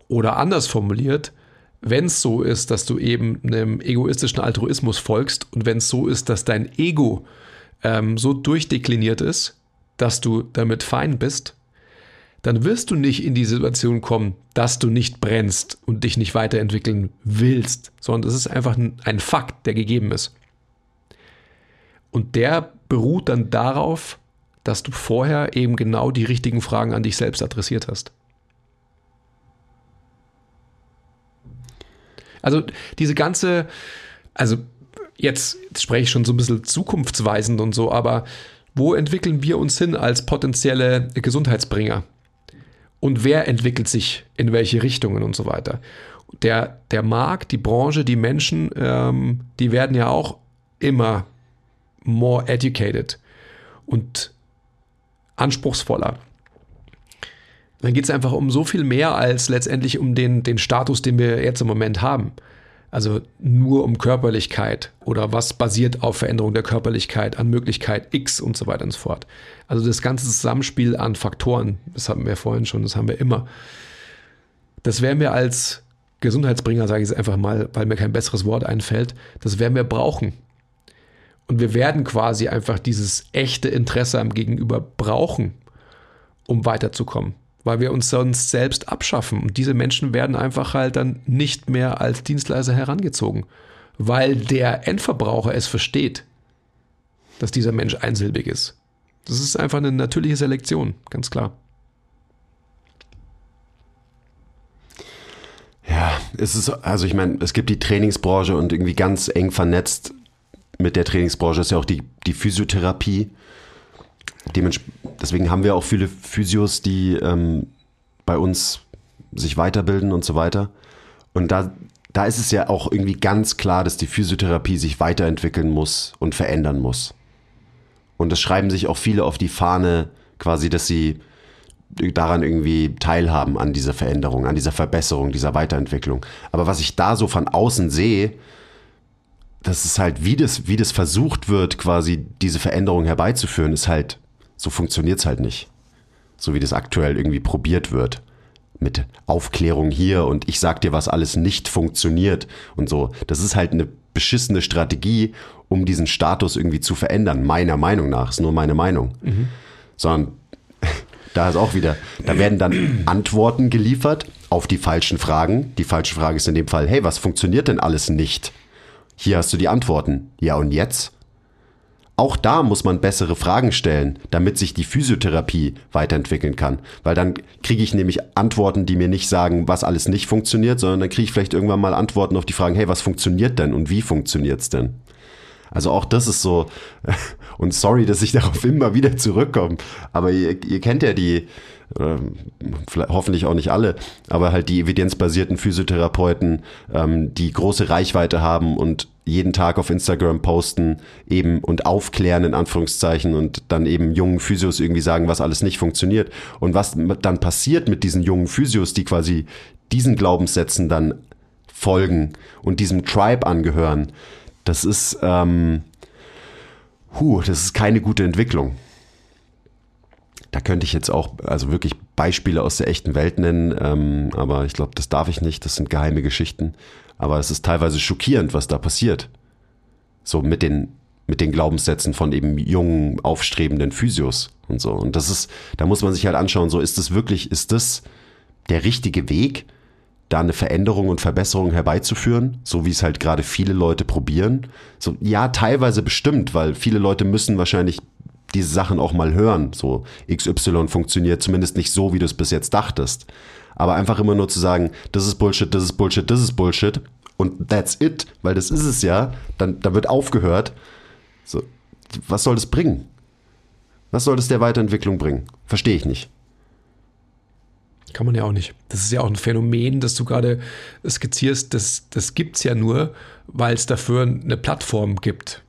Oder anders formuliert, wenn es so ist, dass du eben einem egoistischen Altruismus folgst und wenn es so ist, dass dein Ego ähm, so durchdekliniert ist, dass du damit fein bist, dann wirst du nicht in die Situation kommen, dass du nicht brennst und dich nicht weiterentwickeln willst, sondern es ist einfach ein, ein Fakt, der gegeben ist. Und der beruht dann darauf, dass du vorher eben genau die richtigen Fragen an dich selbst adressiert hast. Also diese ganze, also jetzt, jetzt spreche ich schon so ein bisschen zukunftsweisend und so, aber wo entwickeln wir uns hin als potenzielle Gesundheitsbringer? Und wer entwickelt sich in welche Richtungen und so weiter? Der, der Markt, die Branche, die Menschen, ähm, die werden ja auch immer more educated und anspruchsvoller. Dann geht es einfach um so viel mehr als letztendlich um den, den Status, den wir jetzt im Moment haben. Also nur um Körperlichkeit oder was basiert auf Veränderung der Körperlichkeit, an Möglichkeit X und so weiter und so fort. Also das ganze Zusammenspiel an Faktoren, das hatten wir vorhin schon, das haben wir immer. Das werden wir als Gesundheitsbringer, sage ich es einfach mal, weil mir kein besseres Wort einfällt, das werden wir brauchen. Und wir werden quasi einfach dieses echte Interesse am Gegenüber brauchen, um weiterzukommen. Weil wir uns sonst selbst abschaffen. Und diese Menschen werden einfach halt dann nicht mehr als Dienstleister herangezogen. Weil der Endverbraucher es versteht, dass dieser Mensch einsilbig ist. Das ist einfach eine natürliche Selektion, ganz klar. Ja, es ist, also ich meine, es gibt die Trainingsbranche und irgendwie ganz eng vernetzt mit der Trainingsbranche ist ja auch die, die Physiotherapie. Deswegen haben wir auch viele Physios, die ähm, bei uns sich weiterbilden und so weiter. Und da, da ist es ja auch irgendwie ganz klar, dass die Physiotherapie sich weiterentwickeln muss und verändern muss. Und das schreiben sich auch viele auf die Fahne, quasi, dass sie daran irgendwie teilhaben an dieser Veränderung, an dieser Verbesserung, dieser Weiterentwicklung. Aber was ich da so von außen sehe, das ist halt, wie das, wie das versucht wird, quasi diese Veränderung herbeizuführen, ist halt, so funktioniert es halt nicht. So wie das aktuell irgendwie probiert wird. Mit Aufklärung hier und ich sag dir, was alles nicht funktioniert und so. Das ist halt eine beschissene Strategie, um diesen Status irgendwie zu verändern. Meiner Meinung nach, ist nur meine Meinung. Mhm. Sondern (laughs) da ist auch wieder, da werden dann Antworten geliefert auf die falschen Fragen. Die falsche Frage ist in dem Fall, hey, was funktioniert denn alles nicht? Hier hast du die Antworten. Ja, und jetzt? Auch da muss man bessere Fragen stellen, damit sich die Physiotherapie weiterentwickeln kann. Weil dann kriege ich nämlich Antworten, die mir nicht sagen, was alles nicht funktioniert, sondern dann kriege ich vielleicht irgendwann mal Antworten auf die Fragen, hey, was funktioniert denn und wie funktioniert es denn? Also auch das ist so, (laughs) und sorry, dass ich (laughs) darauf immer wieder zurückkomme, aber ihr, ihr kennt ja die, hoffentlich auch nicht alle, aber halt die evidenzbasierten Physiotherapeuten, ähm, die große Reichweite haben und jeden Tag auf Instagram posten eben und aufklären in Anführungszeichen und dann eben jungen Physios irgendwie sagen, was alles nicht funktioniert. Und was dann passiert mit diesen jungen Physios, die quasi diesen Glaubenssätzen dann folgen und diesem Tribe angehören, das ist, ähm, huh, das ist keine gute Entwicklung. Da könnte ich jetzt auch also wirklich Beispiele aus der echten Welt nennen, ähm, aber ich glaube, das darf ich nicht. Das sind geheime Geschichten. Aber es ist teilweise schockierend, was da passiert. So mit den mit den Glaubenssätzen von eben jungen, aufstrebenden Physios und so. Und das ist, da muss man sich halt anschauen, so ist das wirklich, ist das der richtige Weg, da eine Veränderung und Verbesserung herbeizuführen, so wie es halt gerade viele Leute probieren. So, ja, teilweise bestimmt, weil viele Leute müssen wahrscheinlich diese Sachen auch mal hören. So XY funktioniert zumindest nicht so, wie du es bis jetzt dachtest. Aber einfach immer nur zu sagen, das ist Bullshit, das ist Bullshit, das ist Bullshit und that's it, weil das ist es ja, dann, dann wird aufgehört. So, was soll das bringen? Was soll das der Weiterentwicklung bringen? Verstehe ich nicht. Kann man ja auch nicht. Das ist ja auch ein Phänomen, das du gerade skizzierst. Das, das gibt es ja nur, weil es dafür eine Plattform gibt.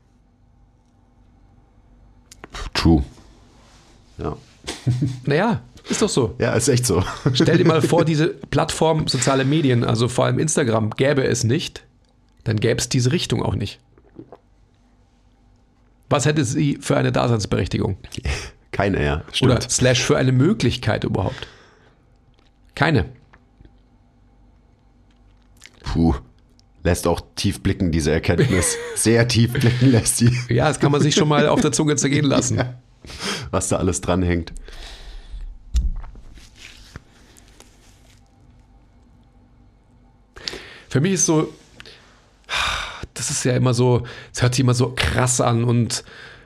True. Ja. (laughs) Naja, ist doch so. Ja, ist echt so. Stell dir mal vor, (laughs) diese Plattform soziale Medien, also vor allem Instagram, gäbe es nicht, dann gäbe es diese Richtung auch nicht. Was hätte sie für eine Daseinsberechtigung? Keine, ja. Stimmt. Oder slash für eine Möglichkeit überhaupt? Keine. Puh. Lässt auch tief blicken, diese Erkenntnis. Sehr tief blicken lässt sie. Ja, das kann man sich schon mal auf der Zunge zergehen lassen. Ja. Was da alles dranhängt. Für mich ist so, das ist ja immer so, es hört sich immer so krass an und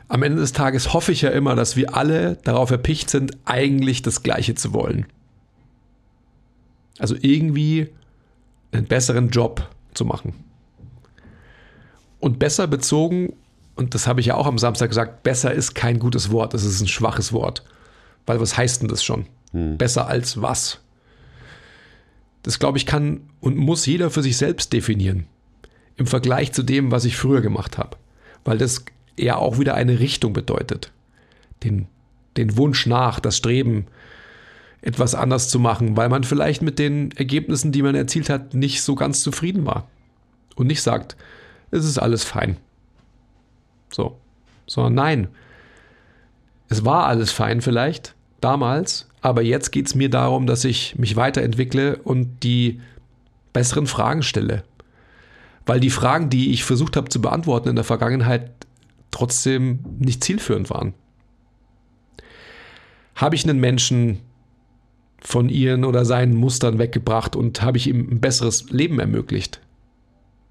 am Ende des Tages hoffe ich ja immer, dass wir alle darauf erpicht sind, eigentlich das Gleiche zu wollen. Also irgendwie einen besseren Job zu machen. Und besser bezogen, und das habe ich ja auch am Samstag gesagt, besser ist kein gutes Wort, es ist ein schwaches Wort. Weil was heißt denn das schon? Hm. Besser als was? Das glaube ich kann und muss jeder für sich selbst definieren. Im Vergleich zu dem, was ich früher gemacht habe. Weil das ja auch wieder eine Richtung bedeutet. Den, den Wunsch nach, das Streben, etwas anders zu machen, weil man vielleicht mit den Ergebnissen, die man erzielt hat, nicht so ganz zufrieden war. Und nicht sagt, es ist alles fein. So. Sondern nein, es war alles fein vielleicht, damals, aber jetzt geht es mir darum, dass ich mich weiterentwickle und die besseren Fragen stelle. Weil die Fragen, die ich versucht habe zu beantworten in der Vergangenheit, trotzdem nicht zielführend waren. Habe ich einen Menschen von ihren oder seinen Mustern weggebracht und habe ich ihm ein besseres Leben ermöglicht?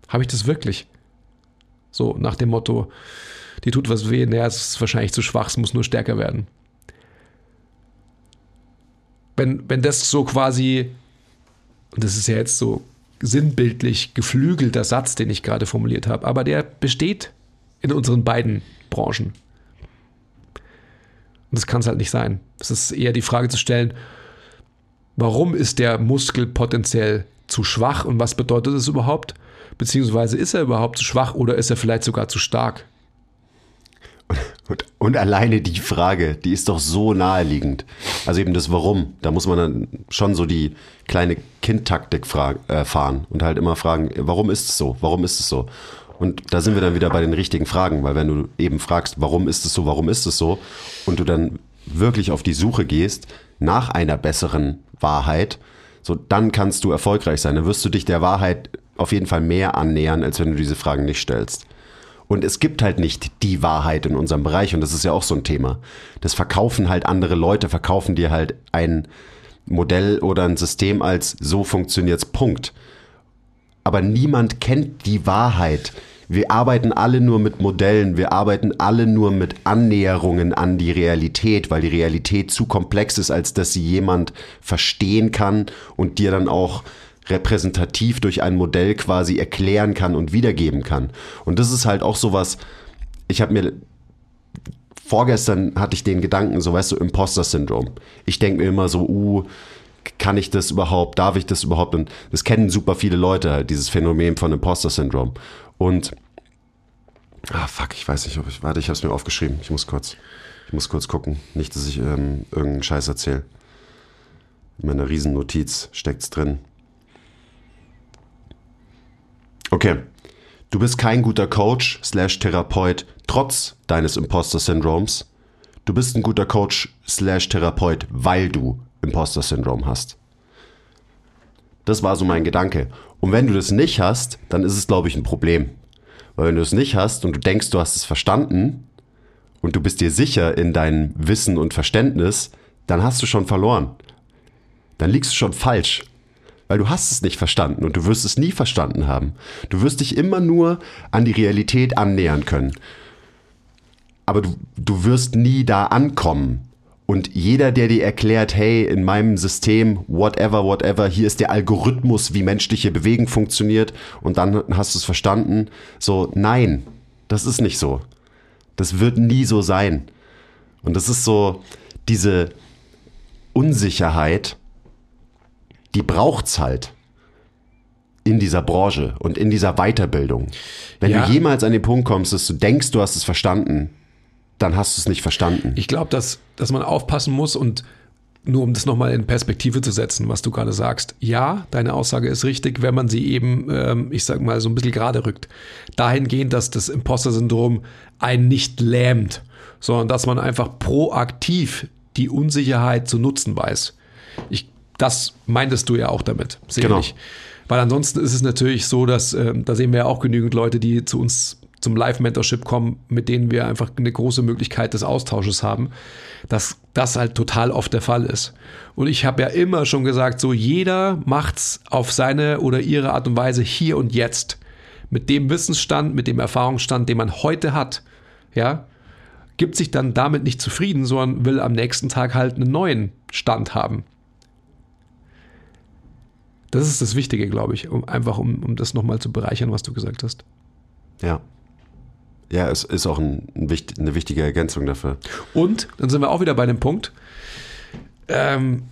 Habe ich das wirklich? So nach dem Motto, die tut was weh, naja, es ist wahrscheinlich zu schwach, es muss nur stärker werden. Wenn, wenn das so quasi, und das ist ja jetzt so sinnbildlich geflügelter Satz, den ich gerade formuliert habe, aber der besteht in unseren beiden Branchen. Und das kann es halt nicht sein. Es ist eher die Frage zu stellen, Warum ist der Muskel potenziell zu schwach und was bedeutet das überhaupt? Beziehungsweise ist er überhaupt zu schwach oder ist er vielleicht sogar zu stark? Und, und, alleine die Frage, die ist doch so naheliegend. Also eben das Warum. Da muss man dann schon so die kleine Kindtaktik äh, fahren und halt immer fragen, warum ist es so? Warum ist es so? Und da sind wir dann wieder bei den richtigen Fragen, weil wenn du eben fragst, warum ist es so, warum ist es so, und du dann wirklich auf die Suche gehst nach einer besseren Wahrheit, so dann kannst du erfolgreich sein. Dann wirst du dich der Wahrheit auf jeden Fall mehr annähern, als wenn du diese Fragen nicht stellst. Und es gibt halt nicht die Wahrheit in unserem Bereich und das ist ja auch so ein Thema. Das verkaufen halt andere Leute, verkaufen dir halt ein Modell oder ein System als so funktioniert's Punkt. Aber niemand kennt die Wahrheit. Wir arbeiten alle nur mit Modellen, wir arbeiten alle nur mit Annäherungen an die Realität, weil die Realität zu komplex ist, als dass sie jemand verstehen kann und dir dann auch repräsentativ durch ein Modell quasi erklären kann und wiedergeben kann. Und das ist halt auch sowas, ich habe mir vorgestern hatte ich den Gedanken, so weißt du, Imposter-Syndrom. Ich denke mir immer so, uh, kann ich das überhaupt, darf ich das überhaupt? Und das kennen super viele Leute halt, dieses Phänomen von Imposter-Syndrom. Und Ah, fuck, ich weiß nicht, ob ich. Warte, ich hab's mir aufgeschrieben. Ich muss kurz. Ich muss kurz gucken. Nicht, dass ich ähm, irgendeinen Scheiß erzähle. In meiner Riesennotiz steckt's drin. Okay. Du bist kein guter Coach slash Therapeut trotz deines Imposter-Syndroms. Du bist ein guter Coach slash Therapeut, weil du Imposter-Syndrom hast. Das war so mein Gedanke. Und wenn du das nicht hast, dann ist es, glaube ich, ein Problem. Weil wenn du es nicht hast und du denkst, du hast es verstanden und du bist dir sicher in deinem Wissen und Verständnis, dann hast du schon verloren. Dann liegst du schon falsch. Weil du hast es nicht verstanden und du wirst es nie verstanden haben. Du wirst dich immer nur an die Realität annähern können. Aber du, du wirst nie da ankommen. Und jeder, der dir erklärt, hey, in meinem System, whatever, whatever, hier ist der Algorithmus, wie menschliche Bewegung funktioniert, und dann hast du es verstanden, so, nein, das ist nicht so. Das wird nie so sein. Und das ist so, diese Unsicherheit, die braucht's halt in dieser Branche und in dieser Weiterbildung. Wenn Ja. du jemals an den Punkt kommst, dass du denkst, du hast es verstanden, dann hast du es nicht verstanden. Ich glaube, dass, dass man aufpassen muss und nur um das nochmal in Perspektive zu setzen, was du gerade sagst. Ja, deine Aussage ist richtig, wenn man sie eben, ähm, ich sag mal, so ein bisschen gerade rückt. Dahingehend, dass das Imposter-Syndrom einen nicht lähmt, sondern dass man einfach proaktiv die Unsicherheit zu nutzen weiß. Ich, das meintest du ja auch damit, sicherlich. Genau. Weil ansonsten ist es natürlich so, dass ähm, da sehen wir ja auch genügend Leute, die zu uns zum Live-Mentorship kommen, mit denen wir einfach eine große Möglichkeit des Austausches haben, dass das halt total oft der Fall ist. Und ich habe ja immer schon gesagt, so jeder macht's auf seine oder ihre Art und Weise hier und jetzt. Mit dem Wissensstand, mit dem Erfahrungsstand, den man heute hat, ja, gibt sich dann damit nicht zufrieden, sondern will am nächsten Tag halt einen neuen Stand haben. Das ist das Wichtige, glaube ich, um, einfach um, um das nochmal zu bereichern, was du gesagt hast. Ja. Ja, es ist auch ein, ein eine wichtige Ergänzung dafür. Und dann sind wir auch wieder bei dem Punkt, ähm,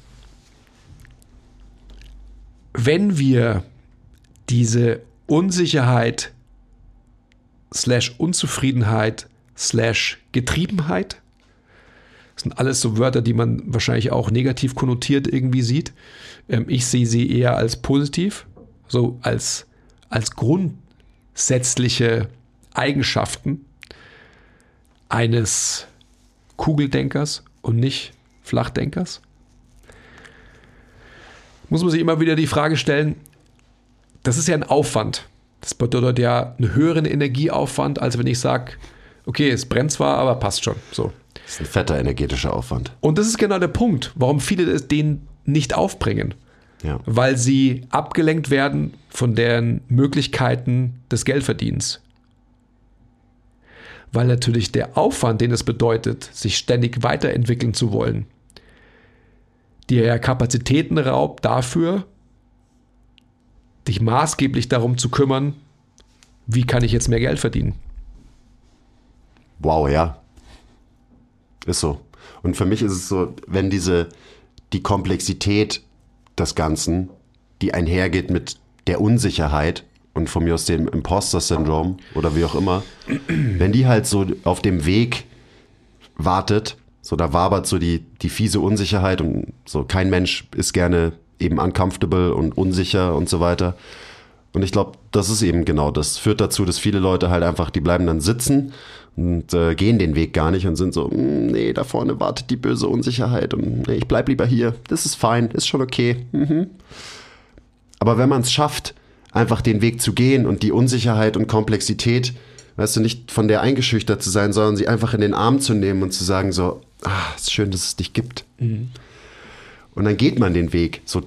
wenn wir diese Unsicherheit slash Unzufriedenheit slash Getriebenheit, das sind alles so Wörter, die man wahrscheinlich auch negativ konnotiert irgendwie sieht. Ähm, ich sehe sie eher als positiv, so als, als grundsätzliche Eigenschaften eines Kugeldenkers und nicht Flachdenkers? Muss man sich immer wieder die Frage stellen, das ist ja ein Aufwand. Das bedeutet ja einen höheren Energieaufwand, als wenn ich sage, okay, es brennt zwar, aber passt schon. So. Das ist ein fetter energetischer Aufwand. Und das ist genau der Punkt, warum viele den nicht aufbringen. Ja. Weil sie abgelenkt werden von deren Möglichkeiten des Geldverdienens. Weil natürlich der Aufwand, den es bedeutet, sich ständig weiterentwickeln zu wollen, dir ja Kapazitäten raubt dafür, dich maßgeblich darum zu kümmern, wie kann ich jetzt mehr Geld verdienen. Wow, ja. Ist so. Und für mich ist es so, wenn diese, die Komplexität des Ganzen, die einhergeht mit der Unsicherheit und von mir aus dem Imposter-Syndrom oder wie auch immer, wenn die halt so auf dem Weg wartet, so da wabert so die, die fiese Unsicherheit und so kein Mensch ist gerne eben uncomfortable und unsicher und so weiter. Und ich glaube, das ist eben genau das. Führt dazu, dass viele Leute halt einfach, die bleiben dann sitzen und äh, gehen den Weg gar nicht und sind so, "Mm, nee, da vorne wartet die böse Unsicherheit und nee, ich bleib lieber hier. Das ist fein, ist schon okay. Mhm. Aber wenn man es schafft, einfach den Weg zu gehen und die Unsicherheit und Komplexität, weißt du, nicht von der eingeschüchtert zu sein, sondern sie einfach in den Arm zu nehmen und zu sagen so, ah, ist schön, dass es dich gibt. Und dann geht man den Weg. So,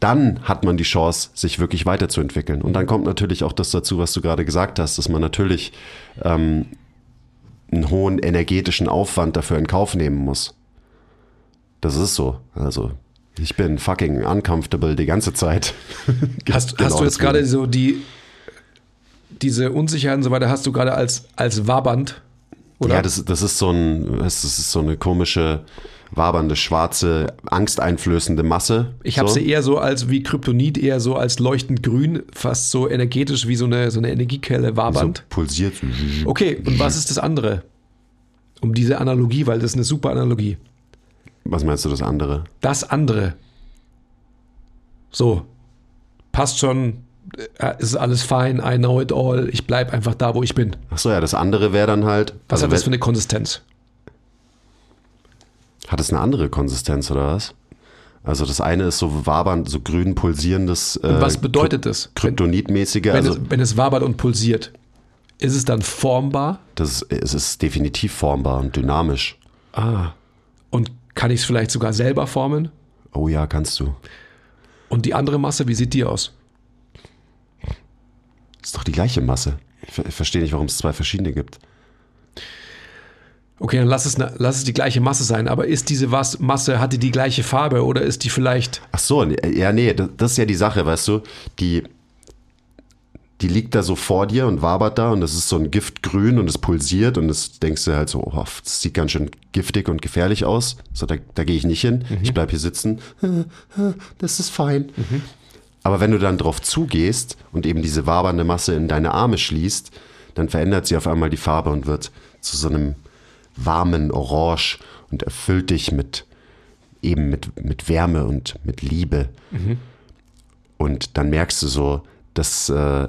dann hat man die Chance, sich wirklich weiterzuentwickeln. Und dann kommt natürlich auch das dazu, was du gerade gesagt hast, dass man natürlich ähm, einen hohen energetischen Aufwand dafür in Kauf nehmen muss. Das ist so. Also, ich bin fucking uncomfortable die ganze Zeit. (laughs) Hast, Genau hast du jetzt gerade so die, diese Unsicherheit und so weiter, hast du gerade als, als wabernd? Oder? Ja, das, das ist so ein, das ist so eine komische, wabernde, schwarze, angsteinflößende Masse. Ich habe so. sie eher so als wie Kryptonit, eher so als leuchtend grün, fast so energetisch wie so eine, so eine Energiequelle so wabernd. pulsiert. Okay, und was ist das andere? Um diese Analogie, weil das ist eine super Analogie. Was meinst du das andere? Das andere. So, passt schon, äh, ist alles fein, I know it all, ich bleib einfach da, wo ich bin. Ach so, ja, das andere wäre dann halt. Was also hat das für eine Konsistenz? Hat es eine andere Konsistenz oder was? Also das eine ist so wabernd, so grün pulsierendes. Äh, Und was bedeutet das? Wenn, Kryptonitmäßige. wenn, Also es, wenn es wabert und pulsiert, ist es dann formbar? das es ist definitiv formbar und dynamisch. Ah. Und kann ich es vielleicht sogar selber formen? Oh ja, kannst du. Und die andere Masse, wie sieht die aus? Ist doch die gleiche Masse. Ich, ver- ich verstehe nicht, warum es zwei verschiedene gibt. Okay, dann lass es, lass es die gleiche Masse sein, aber ist diese Was Masse, hat die die gleiche Farbe oder ist die vielleicht, Ach so, ja, nee, das, das ist ja die Sache, weißt du. Die, die liegt da so vor dir und wabert da und das ist so ein Giftgrün und es pulsiert und das denkst du halt so, oh, das sieht ganz schön giftig und gefährlich aus. So, da, da gehe ich nicht hin. Mhm. Ich bleib hier sitzen. (laughs) Das ist fein. Mhm. Aber wenn du dann drauf zugehst und eben diese wabernde Masse in deine Arme schließt, dann verändert sie auf einmal die Farbe und wird zu so einem warmen Orange und erfüllt dich mit eben mit, mit Wärme und mit Liebe. Mhm. Und dann merkst du so, dass, äh,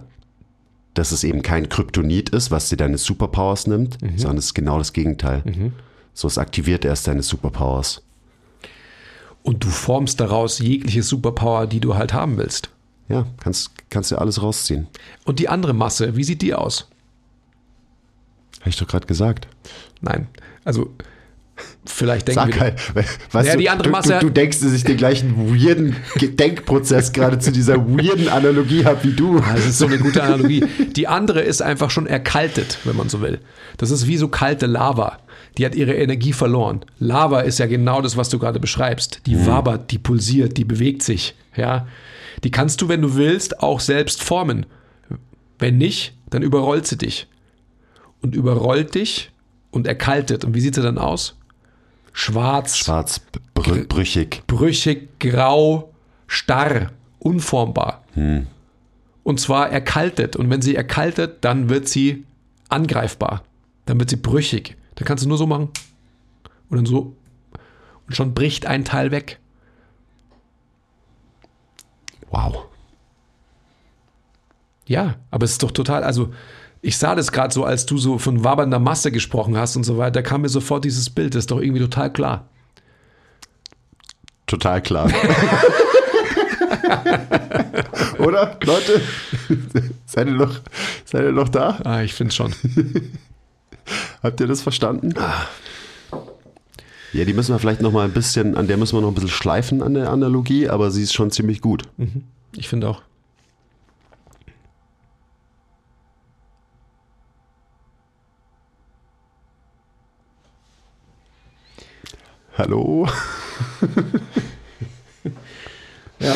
dass es eben kein Kryptonit ist, was dir deine Superpowers nimmt, mhm. sondern es ist genau das Gegenteil. Mhm. So, es aktiviert erst deine Superpowers. Und du formst daraus jegliche Superpower, die du halt haben willst. Ja, kannst, kannst dir alles rausziehen. Und die andere Masse, wie sieht die aus? Habe ich doch gerade gesagt. Nein, also Vielleicht denken Sag wir. Halt, weißt ja, du, die andere Masse. Du, du, denkst, dass ich den gleichen weirden Denkprozess gerade zu dieser weirden Analogie habe wie du. Das ist so eine gute Analogie. Die andere ist einfach schon erkaltet, wenn man so will. Das ist wie so kalte Lava. Die hat ihre Energie verloren. Lava ist ja genau das, was du gerade beschreibst. Die mhm. wabert, die pulsiert, die bewegt sich. Ja, die kannst du, wenn du willst, auch selbst formen. Wenn nicht, dann überrollt sie dich. Und überrollt dich und erkaltet. Und wie sieht sie dann aus? Schwarz, schwarz, br brüchig, brüchig, grau, starr, unformbar. Hm. Und zwar erkaltet. Und wenn sie erkaltet, dann wird sie angreifbar. Dann wird sie brüchig. Dann kannst du nur so machen. Und dann so. Und schon bricht ein Teil weg. Wow. Ja, aber es ist doch total, also ich sah das gerade so, als du so von wabernder Masse gesprochen hast und so weiter, kam mir sofort dieses Bild, das ist doch irgendwie total klar. Total klar. (laughs) (laughs) Oder, Leute? (laughs) seid, ihr noch, seid ihr noch da? Ah, ich finde schon. Habt ihr das verstanden? Ah. Ja, die müssen wir vielleicht noch mal ein bisschen, an der müssen wir noch ein bisschen schleifen an der Analogie, aber sie ist schon ziemlich gut. Mhm. Ich finde auch. Hallo? (laughs) ja.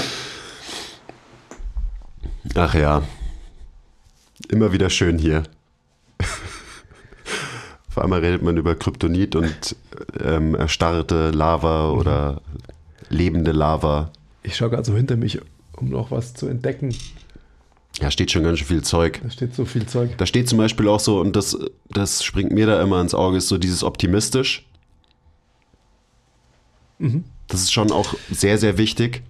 Ach ja. Immer wieder schön hier. Vor allem redet man über Kryptonit und ähm, erstarrte Lava mhm. oder lebende Lava. Ich schaue gerade so hinter mich, um noch was zu entdecken. Ja, steht schon ganz schön viel Zeug. Da steht so viel Zeug. Da steht zum Beispiel auch so, und das, das springt mir da immer ins Auge, ist so dieses optimistisch. Das ist schon auch sehr, sehr wichtig,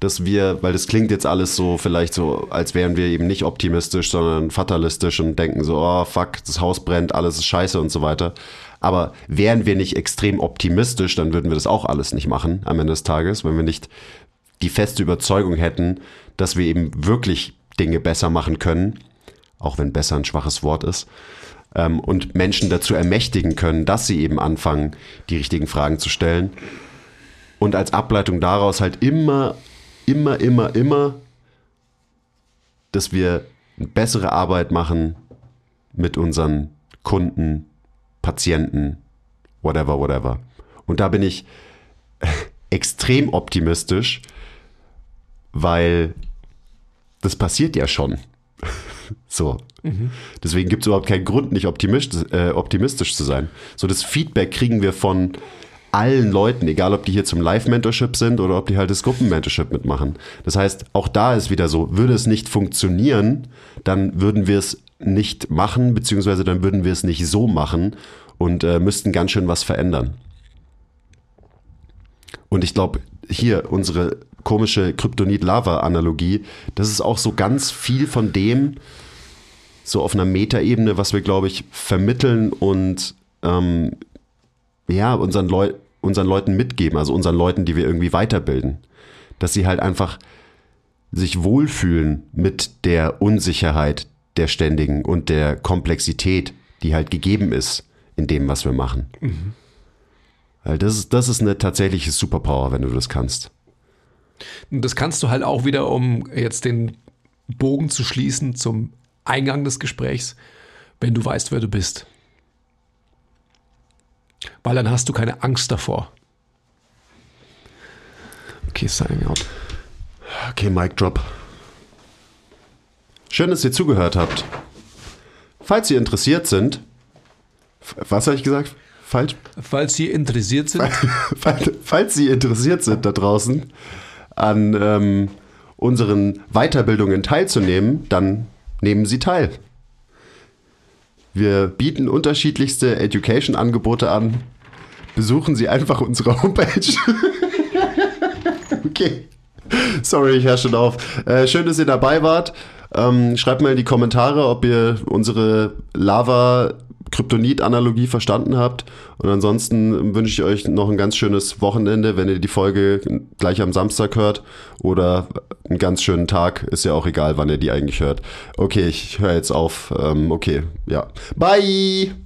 dass wir, weil das klingt jetzt alles so vielleicht so, als wären wir eben nicht optimistisch, sondern fatalistisch und denken so, oh fuck, das Haus brennt, alles ist scheiße und so weiter. Aber wären wir nicht extrem optimistisch, dann würden wir das auch alles nicht machen am Ende des Tages, wenn wir nicht die feste Überzeugung hätten, dass wir eben wirklich Dinge besser machen können, auch wenn besser ein schwaches Wort ist, ähm, und Menschen dazu ermächtigen können, dass sie eben anfangen, die richtigen Fragen zu stellen und als Ableitung daraus halt immer, immer, immer, immer, dass wir eine bessere Arbeit machen mit unseren Kunden, Patienten, whatever, whatever. Und da bin ich (laughs) extrem optimistisch, weil das passiert ja schon. (laughs) so. Mhm. Deswegen gibt es überhaupt keinen Grund, nicht optimistisch, äh, optimistisch zu sein. So, das Feedback kriegen wir von allen Leuten, egal ob die hier zum Live-Mentorship sind oder ob die halt das Gruppen-Mentorship mitmachen. Das heißt, auch da ist wieder so, würde es nicht funktionieren, dann würden wir es nicht machen, beziehungsweise dann würden wir es nicht so machen und äh, müssten ganz schön was verändern. Und ich glaube, hier unsere komische Kryptonit-Lava-Analogie, das ist auch so ganz viel von dem, so auf einer Metaebene, was wir, glaube ich, vermitteln und ähm, ja, unseren Leuten unseren Leuten mitgeben, also unseren Leuten, die wir irgendwie weiterbilden. Dass sie halt einfach sich wohlfühlen mit der Unsicherheit der Ständigen und der Komplexität, die halt gegeben ist in dem, was wir machen. Mhm. Weil das ist, das ist eine tatsächliche Superpower, wenn du das kannst. Das kannst du halt auch wieder, um jetzt den Bogen zu schließen zum Eingang des Gesprächs, wenn du weißt, wer du bist. Weil dann hast du keine Angst davor. Okay, signing out. Okay, Mic Drop. Schön, dass ihr zugehört habt. Falls ihr interessiert sind, was habe ich gesagt? Falsch? Falls Sie interessiert sind. (laughs) falls, falls Sie interessiert sind da draußen an ähm, unseren Weiterbildungen teilzunehmen, dann nehmen Sie teil. Wir bieten unterschiedlichste Education-Angebote an. Besuchen Sie einfach unsere Homepage. (laughs) okay. Sorry, ich höre schon auf. Äh, schön, dass ihr dabei wart. Ähm, schreibt mal in die Kommentare, ob ihr unsere Lava Kryptonit-Analogie verstanden habt. Und ansonsten wünsche ich euch noch ein ganz schönes Wochenende, wenn ihr die Folge gleich am Samstag hört. Oder einen ganz schönen Tag. Ist ja auch egal, wann ihr die eigentlich hört. Okay, ich höre jetzt auf. Ähm, okay, ja. Bye!